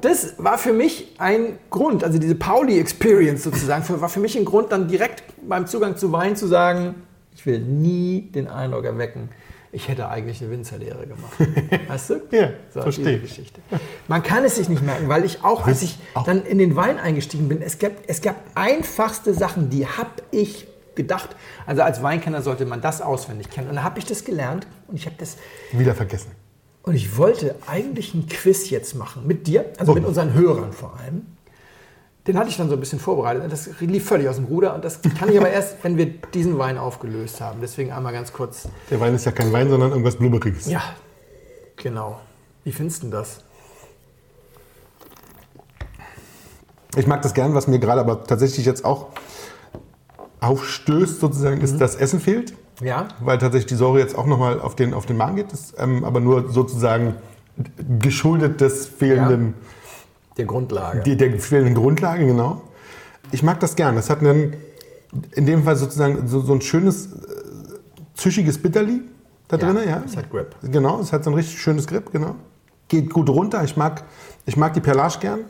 das war für mich ein Grund, also diese Pauli-Experience sozusagen, war für mich ein Grund, dann direkt beim Zugang zu Wein zu sagen, ich will nie den Eindruck erwecken, ich hätte eigentlich eine Winzerlehre gemacht. <laughs> Weißt du? ja, so, verstehe. Geschichte. Man kann es sich nicht merken, weil ich auch, als ich dann in den Wein eingestiegen bin, es gab, es gab einfachste Sachen, die habe ich gedacht. Also als Weinkenner sollte man das auswendig kennen. Und da habe ich das gelernt und ich habe das... Wieder vergessen. Und ich wollte eigentlich ein Quiz jetzt machen mit dir, also oh. mit unseren Hörern vor allem. Den hatte ich dann so ein bisschen vorbereitet. Das lief völlig aus dem Ruder und das kann ich aber <laughs> erst, wenn wir diesen Wein aufgelöst haben. Deswegen einmal ganz kurz. Der Wein ist ja kein Wein, sondern irgendwas Blubberiges. Ja, genau. Wie findest du das? Ich mag das gern, was mir gerade aber tatsächlich jetzt auch aufstößt, sozusagen, ist, mhm. dass Essen fehlt. Ja. Weil tatsächlich die Säure jetzt auch nochmal auf den, auf den Magen geht, das, ähm, aber nur sozusagen geschuldet des fehlenden. Ja. Der Grundlage. Die, der fehlenden Grundlage, genau. Ich mag das gern. Das hat einen, in dem Fall sozusagen so, so ein schönes, äh, züchiges Bitterli da ja, drin. Ja, es hat Grip. Genau, es hat so ein richtig schönes Grip, genau. Geht gut runter. Ich mag, ich mag die Perlage gern.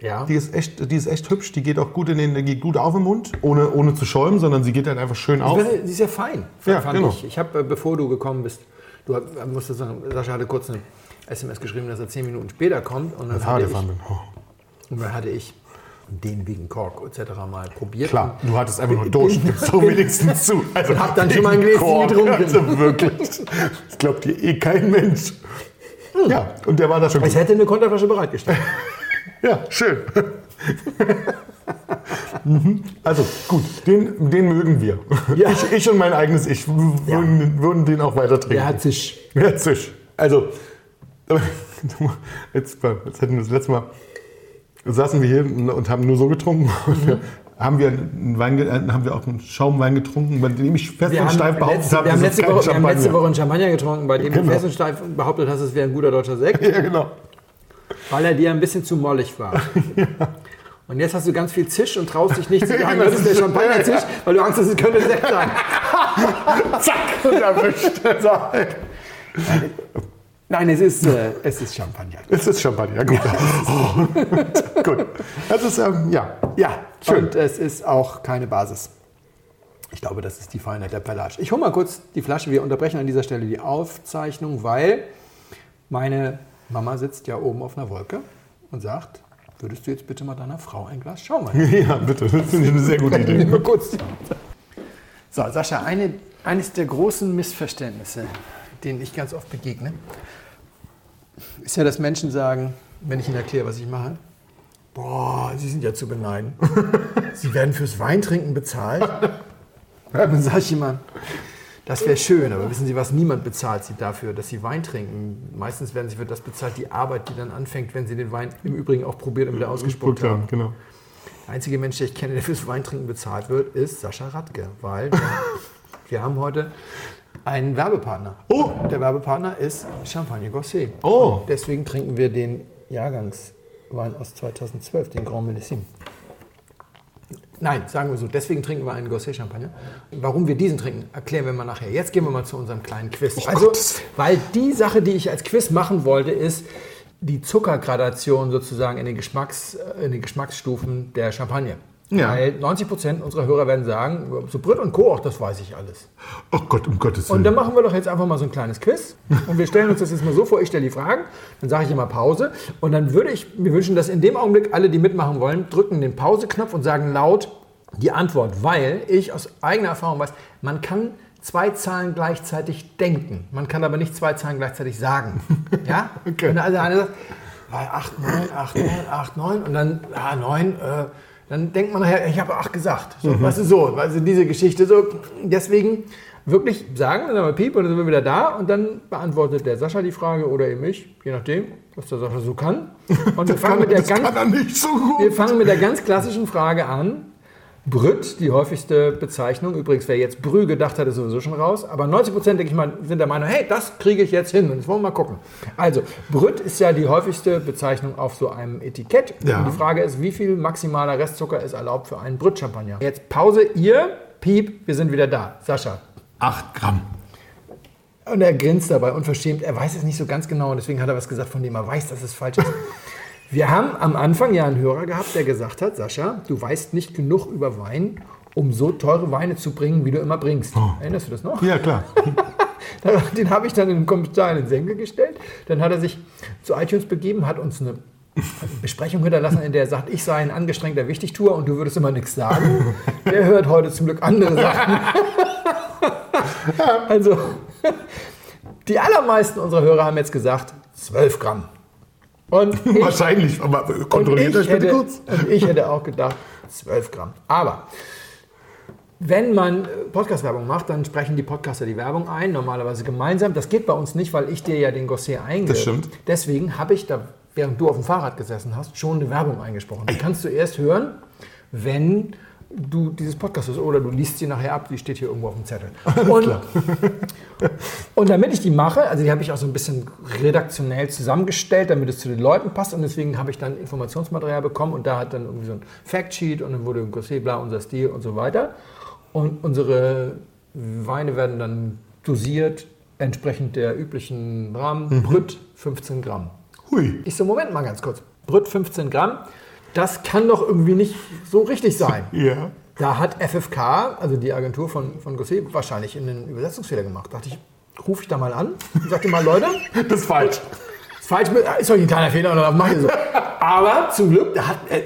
Ja. Die ist echt, die ist echt hübsch. Die geht auch gut in den, die geht gut auf im Mund, ohne, ohne zu schäumen, sondern sie geht halt einfach schön auf. Die ist ja fein. Ja, genau. Ich, ich habe, äh, bevor du gekommen bist, du musstest sagen, Sascha hatte kurz eine SMS geschrieben, dass er zehn Minuten später kommt. Und dann, hatte ich, oh. und dann hatte ich den wegen Kork etc. mal probiert. Klar, du hattest einfach nur Durst, <laughs> so wenigstens zu. Also und hab dann schon mal ein Gläschen getrunken. Also wirklich, das glaubt dir eh kein Mensch. Hm. Ja, und der war da schon. Ich hätte eine Konterflasche bereitgestellt. <laughs> Ja, schön. Mhm. also gut, den, den mögen wir. Ja. Ich, ich, und mein eigenes Ich würden, ja. würden den auch weiter trinken. Hat sich. Also, <laughs> jetzt, jetzt hätten wir das letzte Mal, saßen wir hier und haben nur so getrunken. Mhm. haben wir, einen Wein, äh, haben wir auch einen Schaumwein getrunken, bei dem ich fest Wir und steif behauptet letzte, habe, wir, haben letzte Woche, wir haben letzte Champagner. Woche einen Champagner getrunken, bei dem Genau. du fest und steif behauptet hast, es wäre ein guter deutscher Sekt, Ja, genau. Weil er dir ein bisschen zu mollig war. <laughs> Und jetzt hast du ganz viel Zisch und traust dich nicht zu sagen, <laughs> das ist der Champagner-Zisch, <laughs> weil du Angst hast, es könnte Sekt sein. Zack, und erwischt. Nein, es ist, äh, es ist Champagner. Es ist Champagner, gut. gut. Das ist, ähm, ja. Ja, Schön. und es ist auch keine Basis. Ich glaube, das ist die Feinheit der Pellage. Ich hole mal kurz die Flasche. Wir unterbrechen an dieser Stelle die Aufzeichnung, weil meine Mama sitzt ja oben auf einer Wolke und sagt, würdest du jetzt bitte mal deiner Frau ein Glas Schaumwein <laughs> Ja, bitte. Das finde ich eine sehr gute Idee. <laughs> Mal kurz. So, Sascha, eine, eines der großen Missverständnisse, denen ich ganz oft begegne, ist ja, dass Menschen sagen, wenn ich ihnen erkläre, was ich mache, boah, Sie sind ja zu beneiden. <laughs> Sie werden fürs Weintrinken bezahlt. Dann sage ich immer, das wäre schön, aber wissen Sie was, niemand bezahlt Sie dafür, dass Sie Wein trinken. Meistens werden Sie für das bezahlt, die Arbeit, die dann anfängt, wenn Sie den Wein im Übrigen auch probiert und wieder ausgespuckt haben. genau. Der einzige Mensch, den ich kenne, der fürs Weintrinken bezahlt wird, ist Sascha Radke, weil <laughs> wir haben heute einen Werbepartner. Oh. Der Werbepartner ist Champagne Gosset. Oh. Deswegen trinken wir den Jahrgangswein aus 2012, den Grand Millésime. Nein, sagen wir so, deswegen trinken wir einen Gosset Champagner. Warum wir diesen trinken, erklären wir mal nachher. Jetzt gehen wir mal zu unserem kleinen Quiz. also, Gottes weil die Sache, die ich als Quiz machen wollte, ist die Zuckergradation sozusagen in den, Geschmacks, äh, in den Geschmacksstufen der Champagne. Ja. Weil 90 Prozent unserer Hörer werden sagen, so Brütt und Co., auch das weiß ich alles. Oh Gott, um Gottes Und Willen. dann machen wir doch jetzt einfach mal so ein kleines Quiz. Und wir stellen uns das jetzt mal so vor, ich stelle die Fragen, dann sage ich immer Pause. Und dann würde ich mir wünschen, dass in dem Augenblick alle, die mitmachen wollen, drücken den Pause-Knopf und sagen laut die Antwort. Weil ich aus eigener Erfahrung weiß, man kann zwei Zahlen gleichzeitig denken. Man kann aber nicht zwei Zahlen gleichzeitig sagen. Ja? <laughs> Okay. Wenn also einer sagt, 8, 9, 8, 9, 8, 9 und dann, ja, 9, äh, dann denkt man nachher, ich habe 8 gesagt. So, Weißt du, so, also diese Geschichte so. Deswegen wirklich sagen, dann haben wir Piep und dann sind wir wieder da und dann beantwortet der Sascha die Frage oder eben ich, je nachdem, was der Sascha so kann. <laughs> Und wir fangen, mit der das ganz, kann nicht so gut. wir fangen mit der ganz klassischen Frage an. Brütt, die häufigste Bezeichnung. Übrigens, wer jetzt Brü gedacht hat, ist sowieso schon raus. Aber 90 Prozent, denke ich mal, sind der Meinung, hey, das kriege ich jetzt hin. Und jetzt wollen wir mal gucken. Also, Brütt ist ja die häufigste Bezeichnung auf so einem Etikett. Ja. Und die Frage ist, wie viel maximaler Restzucker ist erlaubt für einen Brütt-Champagner? Jetzt Pause, ihr, Piep, wir sind wieder da. Sascha. 8 Gramm. Und er grinst dabei unverschämt. Er weiß es nicht so ganz genau und deswegen hat er was gesagt, von dem er weiß, dass es falsch ist. <laughs> Wir haben am Anfang ja einen Hörer gehabt, der gesagt hat, Sascha, du weißt nicht genug über Wein, um so teure Weine zu bringen, wie du immer bringst. Erinnerst du das noch? Ja, klar. <laughs> Den habe ich dann in den Kommentar in den Senkel gestellt. Dann hat er sich zu iTunes begeben, hat uns eine Besprechung hinterlassen, in der er sagt, ich sei ein angestrengter Wichtigtour und du würdest immer nichts sagen. <laughs> Der hört heute zum Glück andere Sachen. <laughs> Also, die allermeisten unserer Hörer haben jetzt gesagt, 12 Gramm. Und <laughs> ich, Wahrscheinlich, aber kontrolliert euch bitte hätte, kurz. <laughs> ich hätte auch gedacht, 12 Gramm. Aber wenn man äh, Podcast-Werbung macht, dann sprechen die Podcaster die Werbung ein, normalerweise gemeinsam. Das geht bei uns nicht, weil ich dir ja den Gosset einge... Das stimmt. Deswegen habe ich da, während du auf dem Fahrrad gesessen hast, schon eine Werbung eingesprochen. Die kannst du erst hören, wenn du dieses Podcast hast oder du liest sie nachher ab, die steht hier irgendwo auf dem Zettel. <laughs> Und, und damit ich die mache, also die habe ich auch so ein bisschen redaktionell zusammengestellt, damit es zu den Leuten passt und deswegen habe ich dann Informationsmaterial bekommen und da hat dann irgendwie so ein Factsheet und dann wurde Gosset, bla, unser Stil und so weiter. Und unsere Weine werden dann dosiert, entsprechend der üblichen Rahmen. Brütt 15 Gramm. Hui. Ich so, Moment mal ganz kurz. Brütt 15 Gramm, das kann doch irgendwie nicht so richtig sein. <laughs> Ja. Da hat FFK, also die Agentur von, von Gosset, wahrscheinlich einen Übersetzungsfehler gemacht. Dachte ich, rufe ich da mal an und sagte mal, Leute, <laughs> Das ist falsch. ist falsch, mit- ist euch ein kleiner Fehler oder macht ihr so? Aber zum Glück, da hat äh,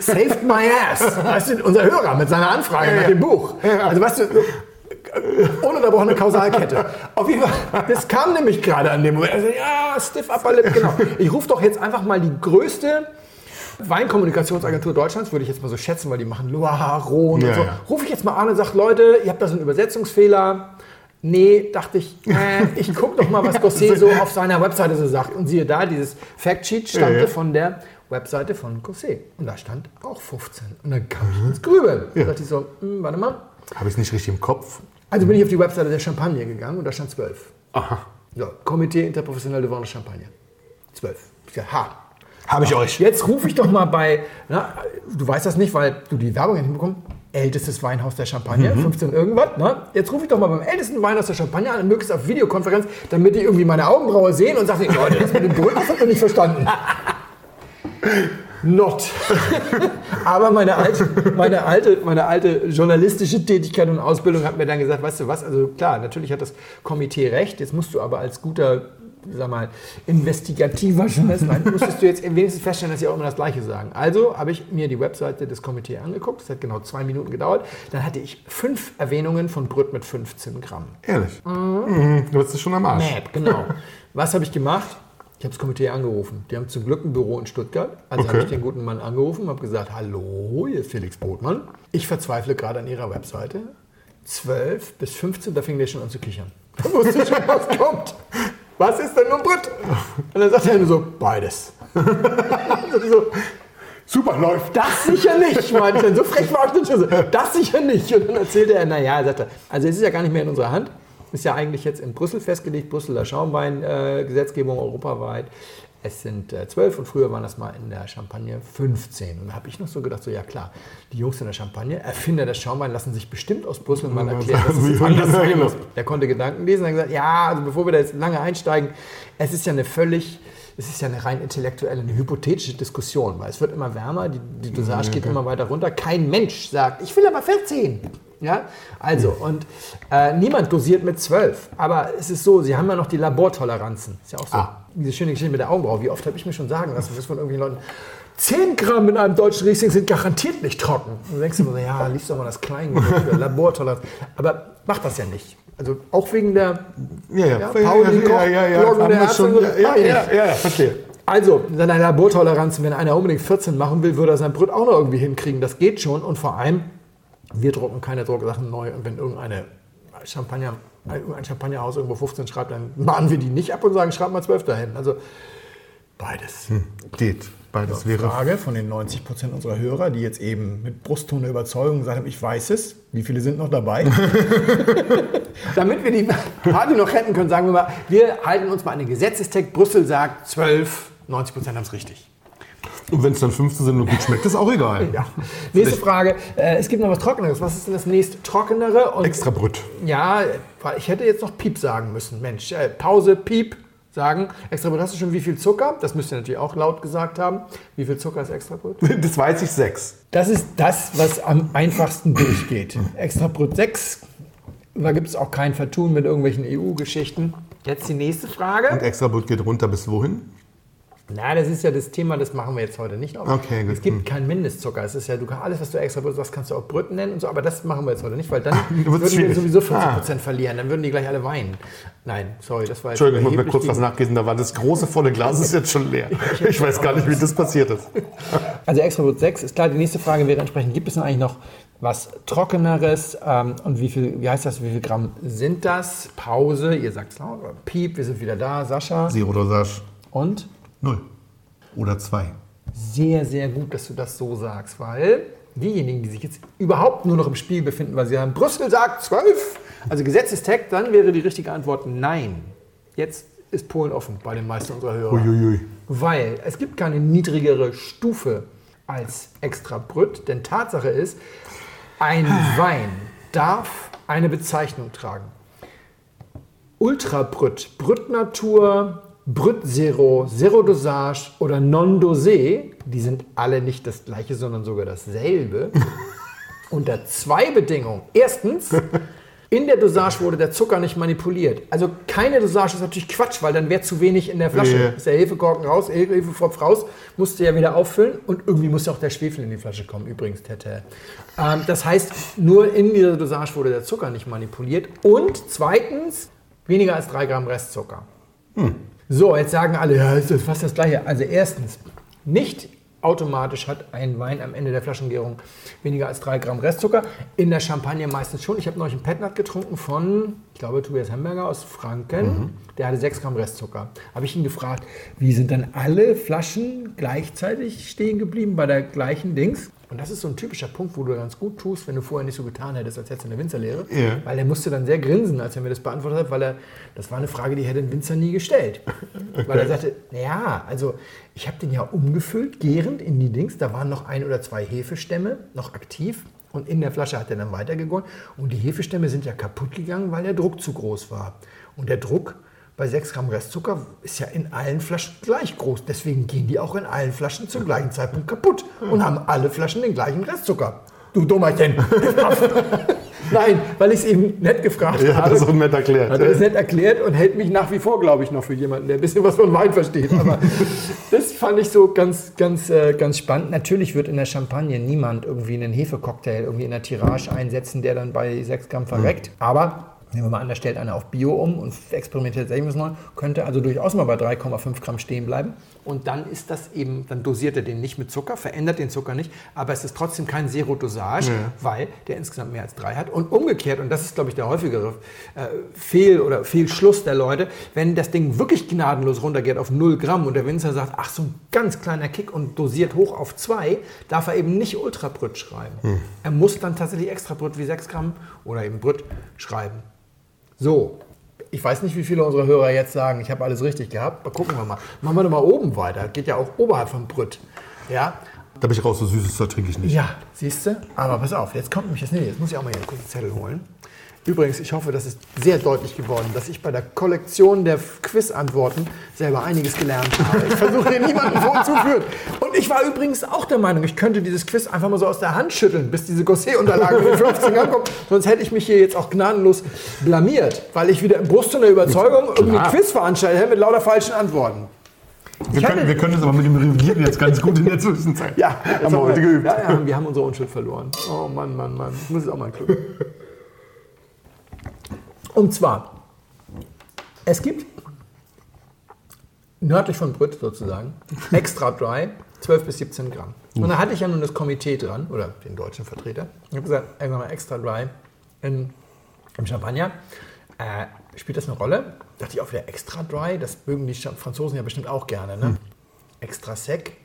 saved my ass. Weißt du, unser Hörer mit seiner Anfrage nach dem Buch. Also weißt du, ununterbrochene Kausalkette. Auf jeden Fall, das kam nämlich gerade an dem Moment. Also, ja, stiff upper lip, genau. Ich rufe doch jetzt einfach mal die größte Weinkommunikationsagentur Deutschlands, würde ich jetzt mal so schätzen, weil die machen Loire, Rhone Ja, und so. ja. Rufe ich jetzt mal an und sage, Leute, ihr habt da so einen Übersetzungsfehler. Nee, dachte ich, <laughs> äh, ich gucke doch mal, was Gosset so auf seiner Webseite so sagt. Und siehe da, dieses Factsheet stammte Ja, von der Webseite von Cossé. Und da stand auch 15. Und dann kam ich ins Grübeln. Da dachte ich so, hm, warte mal. Habe ich es nicht richtig im Kopf? Also bin ich auf die Webseite der Champagne gegangen und da stand 12. Aha. So, Komitee Interprofessionelle de de Champagne. 12. Ich sag, ha. Habe ich euch. Jetzt rufe ich doch mal bei, na, du weißt das nicht, weil du die Werbung nicht hinbekommst. Ältestes Weinhaus der Champagne, 15 irgendwas. Ne? Jetzt rufe ich doch mal beim ältesten Weinhaus der Champagne an, möglichst auf Videokonferenz, damit die irgendwie meine Augenbraue sehen und sage, Leute, das mit dem Brücken, das habt ihr nicht verstanden. <laughs> Not. <laughs> Aber meine alte, meine, alte, meine alte journalistische Tätigkeit und Ausbildung hat mir dann gesagt, weißt du was, also klar, natürlich hat das Komitee recht, jetzt musst du aber als guter, sag mal, investigativer Journalist, nein, musstest du jetzt wenigstens feststellen, dass sie auch immer das Gleiche sagen. Also habe ich mir die Webseite des Komitees angeguckt, das hat genau zwei Minuten gedauert, dann hatte ich fünf Erwähnungen von Brüt mit 15 Gramm. Ehrlich. Mhm. Du bist schon am Arsch. Map, genau. Was habe ich gemacht? Ich habe das Komitee angerufen. Die haben zum Glück ein Büro in Stuttgart. Also Okay. habe ich den guten Mann angerufen und habe gesagt, hallo, hier ist Felix Botmann. Ich verzweifle gerade an Ihrer Webseite. 12 bis 15, da fing der schon an zu kichern. <laughs> Da wusste schon, was kommt. Was ist denn nun Brett? Und dann sagt er nur so, beides. <laughs> So, Super, läuft. das sicher nicht, meinte dann. So frech war ich schon so. Das sicher nicht. Und dann erzählte er, naja, er sagte, also es ist ja gar nicht mehr in unserer Hand. Ist ja eigentlich jetzt in Brüssel festgelegt, Brüsseler Schaumwein-Gesetzgebung europaweit. Es sind äh, 12 und früher waren das mal in der Champagne 15. Und da habe ich noch so gedacht, so ja klar, die Jungs in der Champagne, Erfinder des Schaumwein, lassen sich bestimmt aus Brüssel mal erklären, dass es <laughs> anders sein muss. Der konnte Gedanken lesen und hat gesagt, ja, also bevor wir da jetzt lange einsteigen, es ist ja eine völlig, es ist ja eine rein intellektuelle, eine hypothetische Diskussion, weil es wird immer wärmer, die, die Dosage geht immer weiter runter. Kein Mensch sagt, ich will aber 14. Ja, also, und äh, niemand dosiert mit 12. Aber es ist so, sie haben ja noch die Labortoleranzen. Ist ja auch so. Ah. Diese schöne Geschichte mit der Augenbraue. Wie oft habe ich mir schon sagen lassen, das von irgendwelchen Leuten, 10 Gramm in einem deutschen Riesling sind garantiert nicht trocken. Und du denkst dir immer so, ja, liest doch mal das Kleingedruckte, <laughs> Labortoleranz. Aber macht das ja nicht. Also auch wegen der Ja, ja. Ja, Koch, ja, ja, ja. Bloggen Haben der schon, so. ja, ja, ja, ja, ja, verstehe. Also, dann eine Labortoleranz, wenn einer unbedingt 14 machen will, würde er sein Brot auch noch irgendwie hinkriegen. Das geht schon. Und vor allem, wir drucken keine Drucksachen neu. Und wenn irgendeine Champagner, ein Champagnerhaus irgendwo 15 schreibt, dann mahnen wir die nicht ab und sagen, schreib mal 12 dahin. Also beides. Geht. Beides wäre. Frage von den 90 Prozent unserer Hörer, die jetzt eben mit Brustton der Überzeugung gesagt haben, ich weiß es. Wie viele sind noch dabei? <laughs> Damit wir die Party noch retten können, sagen wir mal, wir halten uns mal an den Gesetzestext. Brüssel sagt 12, 90 Prozent haben es richtig. Und wenn es dann 15 sind und gut schmeckt, ist auch egal. Ja. Nächste Frage. Äh, es gibt noch was Trockeneres. Was ist denn das nächst Trockenere? Und Extra Brüt. ja, ich hätte jetzt noch Piep sagen müssen. Mensch, äh, Pause, Piep sagen. Extrabrot, hast du schon wie viel Zucker? Das müsst ihr natürlich auch laut gesagt haben. Wie viel Zucker ist Extrabrot? <laughs> Das weiß ich sechs. Das ist das, was am einfachsten durchgeht. Extrabrot 6. Da gibt es auch kein Vertun mit irgendwelchen EU-Geschichten. Jetzt die nächste Frage. Und extra Brüt geht runter bis wohin? Na, das ist ja das Thema, das machen wir jetzt heute nicht. auf. Okay, gut. Es gibt keinen Mindestzucker. Es ist ja, du kannst alles, was du extra sagst, kannst du auch Brüten nennen und so, aber das machen wir jetzt heute nicht, weil dann <laughs> würden wir sowieso 40 Ah. Prozent verlieren. Dann würden die gleich alle weinen. Nein, sorry, das war jetzt Entschuldigung, ich muss mir kurz was nachlesen. Da war das große volle Glas ist jetzt schon leer. <laughs> Ich weiß gar nicht, wie das passiert ist. <laughs> Also Extrabrot 6 ist klar. Die nächste Frage wäre entsprechend, gibt es denn eigentlich noch was Trockeneres? Ähm, und wie viel, wie heißt das, wie viel Gramm sind das? Pause, ihr sagt es laut. oder Piep, wir sind wieder da. Sascha. Zero Dosage. Und Null. Oder zwei. sehr, sehr gut, dass du das so sagst, weil diejenigen, die sich jetzt überhaupt nur noch im Spiel befinden, weil sie sagen, Brüssel sagt 12, also Gesetzestext, dann wäre die richtige Antwort nein. Jetzt ist Polen offen bei den meisten unserer Hörer. Uiuiui. Weil es gibt keine niedrigere Stufe als extra Brüt, denn Tatsache ist, ein Wein darf eine Bezeichnung tragen. Ultra Brüt, Brüt Zero, Zero Dosage oder Non Dosé, die sind alle nicht das gleiche, sondern sogar dasselbe. <laughs> Unter zwei Bedingungen. Erstens, in der Dosage wurde der Zucker nicht manipuliert. Also keine Dosage ist natürlich Quatsch, weil dann wäre zu wenig in der Flasche. Nee. Ist der Hefekorken raus, Hefe- Hefepfropf raus, musste ja wieder auffüllen und irgendwie muss ja auch der Schwefel in die Flasche kommen, übrigens, Tete. Ähm, das heißt, nur in dieser Dosage wurde der Zucker nicht manipuliert. Und zweitens, weniger als drei Gramm Restzucker. So, jetzt sagen alle, ja, ist das fast das Gleiche. Also erstens, nicht automatisch hat ein Wein am Ende der Flaschengärung weniger als 3 Gramm Restzucker. In der Champagne meistens schon. Ich habe neulich einen Petnat getrunken von, ich glaube, Tobias Hamburger aus Franken. Der hatte 6 Gramm Restzucker. Habe ich ihn gefragt, wie sind dann alle Flaschen gleichzeitig stehen geblieben bei der gleichen Dings? Und das ist so ein typischer Punkt, wo du ganz gut tust, wenn du vorher nicht so getan hättest, als hättest du eine Winzerlehre. Ja. Weil er musste dann sehr grinsen, als er mir das beantwortet hat, weil er, das war eine Frage, die hätte ein Winzer nie gestellt. <laughs> Weil er sagte, naja, also ich habe den ja umgefüllt, gärend in die Dings, da waren noch ein oder zwei Hefestämme noch aktiv und in der Flasche hat er dann weitergegoren und die Hefestämme sind ja kaputt gegangen, weil der Druck zu groß war. Und der Druck bei 6 Gramm Restzucker ist ja in allen Flaschen gleich groß. Deswegen gehen die auch in allen Flaschen zum gleichen Zeitpunkt kaputt und haben alle Flaschen den gleichen Restzucker. Du Dummerchen. <laughs> Nein, weil ich es eben nett gefragt Ja, habe. das ist so nett erklärt. Hat er das nett erklärt und hält mich nach wie vor, glaube ich, noch für jemanden, der ein bisschen was von Wein versteht. Aber <laughs> das fand ich so ganz, ganz, äh, ganz spannend. Natürlich wird in der Champagne niemand irgendwie einen Hefecocktail irgendwie in der Tirage einsetzen, der dann bei 6 Gramm verreckt. Aber nehmen wir mal an, da stellt einer auf Bio um und experimentiert selbst was neu, könnte also durchaus mal bei 3,5 Gramm stehen bleiben. Und dann ist das eben, dann dosiert er den nicht mit Zucker, verändert den Zucker nicht, aber es ist trotzdem kein Zero-Dosage, weil der insgesamt mehr als drei hat. Und umgekehrt, und das ist, glaube ich, der häufigere äh, Fehl- oder Fehlschluss der Leute, wenn das Ding wirklich gnadenlos runtergeht auf 0 Gramm und der Winzer sagt, ach, so ein ganz kleiner Kick und dosiert hoch auf 2, darf er eben nicht Ultra Brüt schreiben. Er muss dann tatsächlich extra Brüt wie 6 Gramm oder eben Brüt schreiben. So, ich weiß nicht, wie viele unserer Hörer jetzt sagen, ich habe alles richtig gehabt. Aber gucken wir mal. Machen wir doch mal oben weiter. Geht ja auch oberhalb vom Brüt. Ja, Da bin ich raus, so süßes Zeug trinke ich nicht. ja, siehst du? Aber pass auf, jetzt kommt nämlich das. Nee, jetzt muss ich auch mal hier kurz einen Zettel holen. Übrigens, ich hoffe, das ist sehr deutlich geworden, dass ich bei der Kollektion der Quiz-Antworten selber einiges gelernt habe. Ich versuche hier niemanden vorzuführen. Und ich war übrigens auch der Meinung, ich könnte dieses Quiz einfach mal so aus der Hand schütteln, bis diese Gosset-Unterlage mit 15 ankommt. Sonst hätte ich mich hier jetzt auch gnadenlos blamiert, weil ich wieder im Brust der Überzeugung irgendwie Klar. Quiz veranstaltet hätte mit lauter falschen Antworten. Wir, können, wir können das aber mit dem Revigieren jetzt ganz gut in der Zwischenzeit. Ja, haben wir heute geübt. Ja, ja, wir haben unsere Unschuld verloren. Oh Mann, Mann, Mann. Muss es auch mal klug. Und zwar, es gibt nördlich von Brütt sozusagen extra dry 12 bis 17 Gramm. Und da hatte ich ja nun das Komitee dran, oder den deutschen Vertreter. Ich habe gesagt, irgendwann mal extra dry in, im Champagner. Äh, spielt das eine Rolle? Dachte ich auch wieder extra dry, das mögen die Franzosen ja bestimmt auch gerne. Ne? Extra sec,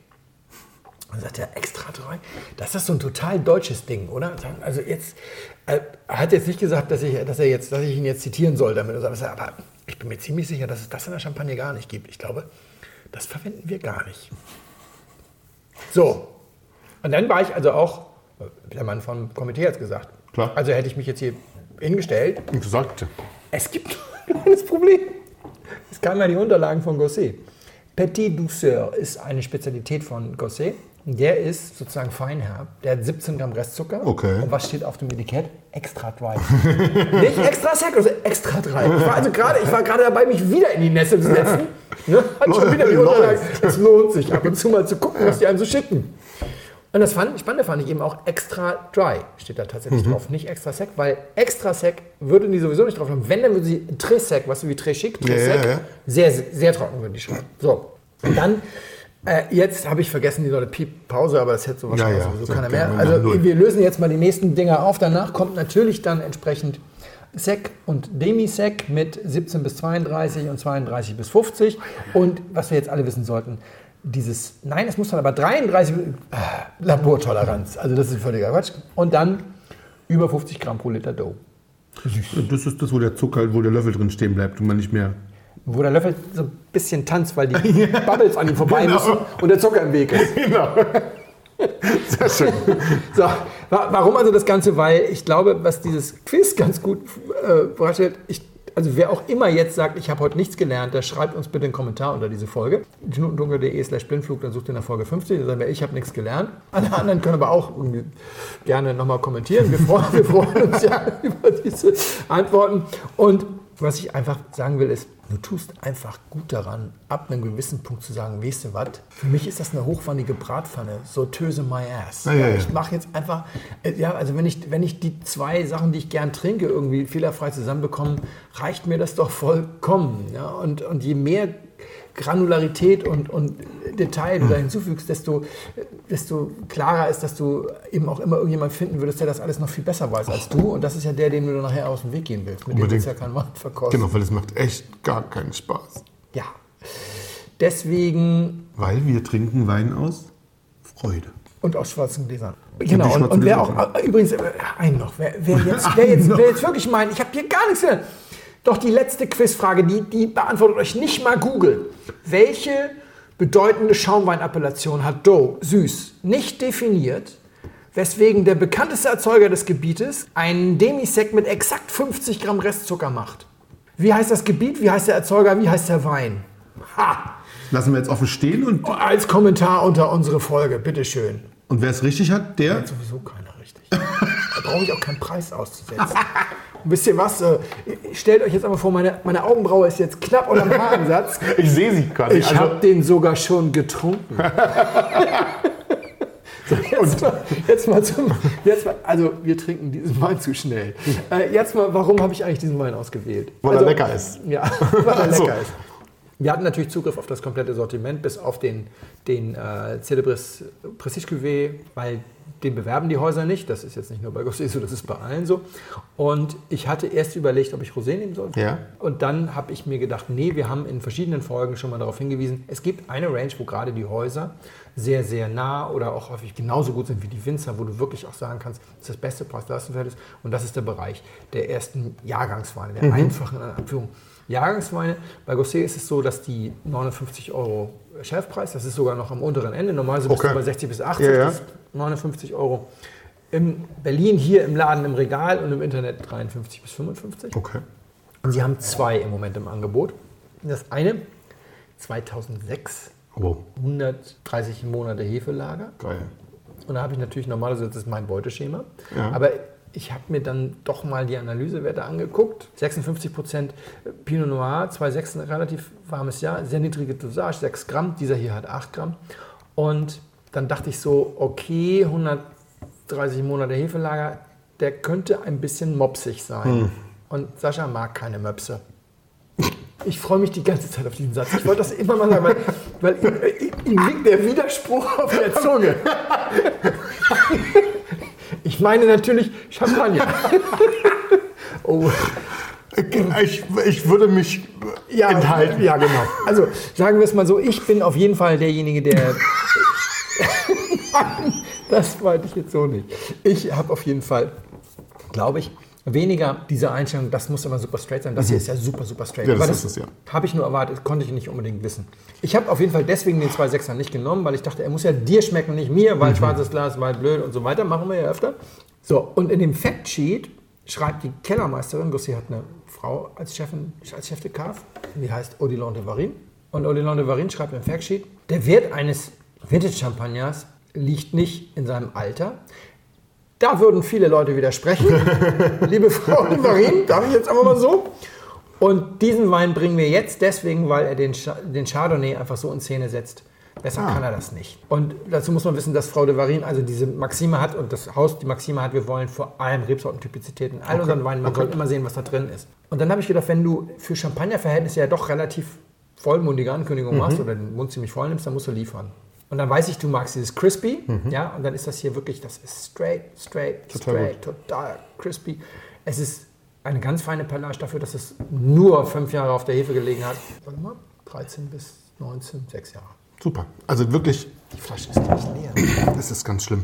und sagt er, extra treu? Das ist so ein total deutsches Ding, oder? Also jetzt, er hat jetzt nicht gesagt, dass ich, dass er jetzt, dass ich ihn jetzt zitieren soll damit. oder so, Aber ich bin mir ziemlich sicher, dass es das in der Champagne gar nicht gibt. Ich glaube, das verwenden wir gar nicht. So. Und dann war ich also auch, der Mann vom Komitee hat es gesagt. Klar. Also hätte ich mich jetzt hier hingestellt. Und du sagst, Es gibt <laughs> ein kleines Problem. Es kamen ja die Unterlagen von Gosset. Petit Douceur ist eine Spezialität von Gosset. Der ist sozusagen feinherb. Der hat 17 Gramm Restzucker. Okay. Und was steht auf dem Etikett? Extra dry. <laughs> Nicht extra sec, also extra dry. Ich war also gerade, ich war gerade dabei, mich wieder in die Nässe zu setzen. Ne? Hat schon wieder die. Unterlagen. Es lohnt sich ab und zu mal zu gucken, was die einem so schicken. Und das fand, Spannende fand ich eben auch extra dry, steht da tatsächlich drauf, nicht extra sec, weil extra sec würden die sowieso nicht drauf haben. Wenn, dann würden sie très sec, was wie très chic, très Ja, ja, sec, ja. Sehr, sehr trocken würden die schreiben. So, und dann, äh, jetzt habe ich vergessen, die Leute Piep, Pause, aber das hätte so wahrscheinlich Ja, ja, so keiner mehr. Also wir lösen jetzt mal die nächsten Dinger auf. Danach kommt natürlich dann entsprechend Sec und Demi-Sec mit 17 bis 32 und 32 bis 50. Und was wir jetzt alle wissen sollten, dieses, nein, es muss dann aber 33 äh, Labortoleranz. Also das ist völliger Quatsch. Und dann über 50 Gramm pro Liter Dough. das ist das, wo der Zucker, wo der Löffel drin stehen bleibt und man nicht mehr. Wo der Löffel so ein bisschen tanzt, weil die <laughs> Bubbles an ihm vorbei müssen und der Zucker im Weg ist. <laughs> Genau. Sehr schön. <laughs> So, wa- warum also das Ganze? Weil ich glaube, was dieses Quiz ganz gut äh, vorstellt, ich, also wer auch immer jetzt sagt, ich habe heute nichts gelernt, der schreibt uns bitte einen Kommentar unter diese Folge. Dunkel.de slash blindflug, dann sucht ihr nach Folge 50, dann sagen wir, ich habe nichts gelernt. Alle anderen können aber auch gerne nochmal kommentieren. Wir freuen, wir freuen uns ja <laughs> über diese Antworten. Und was ich einfach sagen will, ist, du tust einfach gut daran, ab einem gewissen Punkt zu sagen, weißt du was, für mich ist das eine hochwandige Bratpfanne, so töse my ass. ja, ja. Ich mache jetzt einfach, äh, ja, also wenn ich, wenn ich die zwei Sachen, die ich gern trinke, irgendwie fehlerfrei zusammenbekomme, reicht mir das doch vollkommen. Ja? Und, und je mehr Granularität und, und Detail du da hinzufügst, desto, desto klarer ist, dass du eben auch immer irgendjemand finden würdest, der das alles noch viel besser weiß als du. Und das ist ja der, dem du nachher aus dem Weg gehen willst. Mit dem Unbedingt. ist ja kein Markt verkaufen. Genau, weil es macht echt gar keinen Spaß. Ja. Deswegen Weil wir trinken Wein aus Freude. und aus schwarzen Gläsern. Genau, und, und wer auch, äh, übrigens, äh, einen noch, wer, wer, <laughs> jetzt, wer, jetzt, wer jetzt wirklich meint, ich habe hier gar nichts gelernt. Doch die letzte Quizfrage, die, die beantwortet euch nicht mal Google. Welche bedeutende Schaumweinappellation hat Doe süß nicht definiert, weswegen der bekannteste Erzeuger des Gebietes einen Demisec mit exakt 50 Gramm Restzucker macht? Wie heißt das Gebiet, wie heißt der Erzeuger, wie heißt der Wein? Ha! Lassen wir jetzt offen stehen und, Als Kommentar unter unsere Folge, bitteschön. und wer es richtig hat, der. Hat sowieso keiner richtig. da brauche ich auch keinen Preis auszusetzen. <laughs> Wisst ihr was? äh, Stellt euch jetzt einmal vor, meine, meine Augenbraue ist jetzt knapp unterm Haaransatz. <laughs> Ich sehe sie gerade. Ich habe den sogar schon getrunken. <laughs> So, jetzt, mal, jetzt mal zum. Jetzt mal, also, wir trinken diesen Wein zu schnell. <laughs> Äh, jetzt mal, warum habe ich eigentlich diesen Wein ausgewählt? Weil er also, lecker ist. Ja, weil er lecker ist. Wir hatten natürlich Zugriff auf das komplette Sortiment, bis auf den, den äh, Celebris Prestige Cuvée, weil den bewerben die Häuser nicht. Das ist jetzt nicht nur bei Gosset so, das ist bei allen so. Und ich hatte erst überlegt, ob ich Rosé nehmen soll. Ja. Und dann habe ich mir gedacht, nee, wir haben in verschiedenen Folgen schon mal darauf hingewiesen, es gibt eine Range, wo gerade die Häuser sehr, sehr nah oder auch häufig genauso gut sind wie die Winzer, wo du wirklich auch sagen kannst, das ist das beste Preis-Leistungsverhältnis. Und das ist der Bereich der ersten Jahrgangsweine, der einfachen in Anführung. Jahrgangsweine, bei Gosset ist es so, dass die 59 Euro Chefpreis, das ist sogar noch am unteren Ende, normalerweise bist Okay. du bei 60 bis 80, Ja, ja. das 59 Euro. In Berlin hier im Laden im Regal und im Internet 53 bis 55. Okay. Und sie haben zwei im Moment im Angebot. Das eine, 2006, Oh, 130 Monate Hefelager. geil. Und da habe ich natürlich normalerweise, das ist mein Beuteschema. Ja. Aber ich habe mir dann doch mal die Analysewerte angeguckt. 56 Prozent Pinot Noir, 2,6 ein relativ warmes Jahr, sehr niedrige Dosage, 6 Gramm. Dieser hier hat 8 Gramm. Und dann dachte ich so, okay, 130 Monate Hefelager, der könnte ein bisschen mopsig sein. Und Sascha mag keine Möpse. Ich freue mich die ganze Zeit auf diesen Satz. Ich wollte das immer mal sagen, weil, weil ihm, ihm liegt der Widerspruch auf der Zunge. Ich meine natürlich Champagner. Oh, Ich, ich würde mich ja, enthalten. Ja, genau. Also sagen wir es mal so, ich bin auf jeden Fall derjenige, der. <laughs> das meinte ich jetzt so nicht. Ich habe auf jeden Fall, glaube ich, weniger diese Einstellung, das muss immer super straight sein. Das hier ist ja super, super straight. Ja, das Aber ist es, ja. Habe ich nur erwartet, konnte ich nicht unbedingt wissen. Ich habe auf jeden Fall deswegen den 2,6er nicht genommen, weil ich dachte, er muss ja dir schmecken, nicht mir, Mhm. weil schwarzes Glas, weil blöd und so weiter. Machen wir ja öfter. So, und in dem Factsheet schreibt die Kellermeisterin, Gossi hat eine Frau als Chefin, als Chef de Cave, die heißt Odilon de Varin. Und Odilon de Varin schreibt im Factsheet, der Wert eines Vintage-Champagners liegt nicht in seinem Alter. Da würden viele Leute widersprechen. <laughs> Liebe Frau de Varin, darf ich jetzt einfach mal so? Und diesen Wein bringen wir jetzt deswegen, weil er den, den Chardonnay einfach so in Szene setzt. Besser Ah. kann er das nicht. Und dazu muss man wissen, dass Frau de Varin also diese Maxime hat und das Haus die Maxime hat, wir wollen vor allem Rebsortentypizität in all unseren Weinen, man soll immer sehen, was da drin ist. Und dann habe ich gedacht, wenn du für Champagnerverhältnisse ja doch relativ vollmundige Mhm. Ankündigungen machst oder den Mund ziemlich voll nimmst, dann musst du liefern. Und dann weiß ich, du magst dieses Crispy, ja, und dann ist das hier wirklich, das ist straight, straight, Mhm. Total straight, total crispy. Es ist eine ganz feine Pellage dafür, dass es nur fünf Jahre auf der Hefe gelegen hat. Warte mal, 13 bis 19, sechs Jahre. Super. Also wirklich, Die Flasche ist nicht leer. das ist ganz schlimm.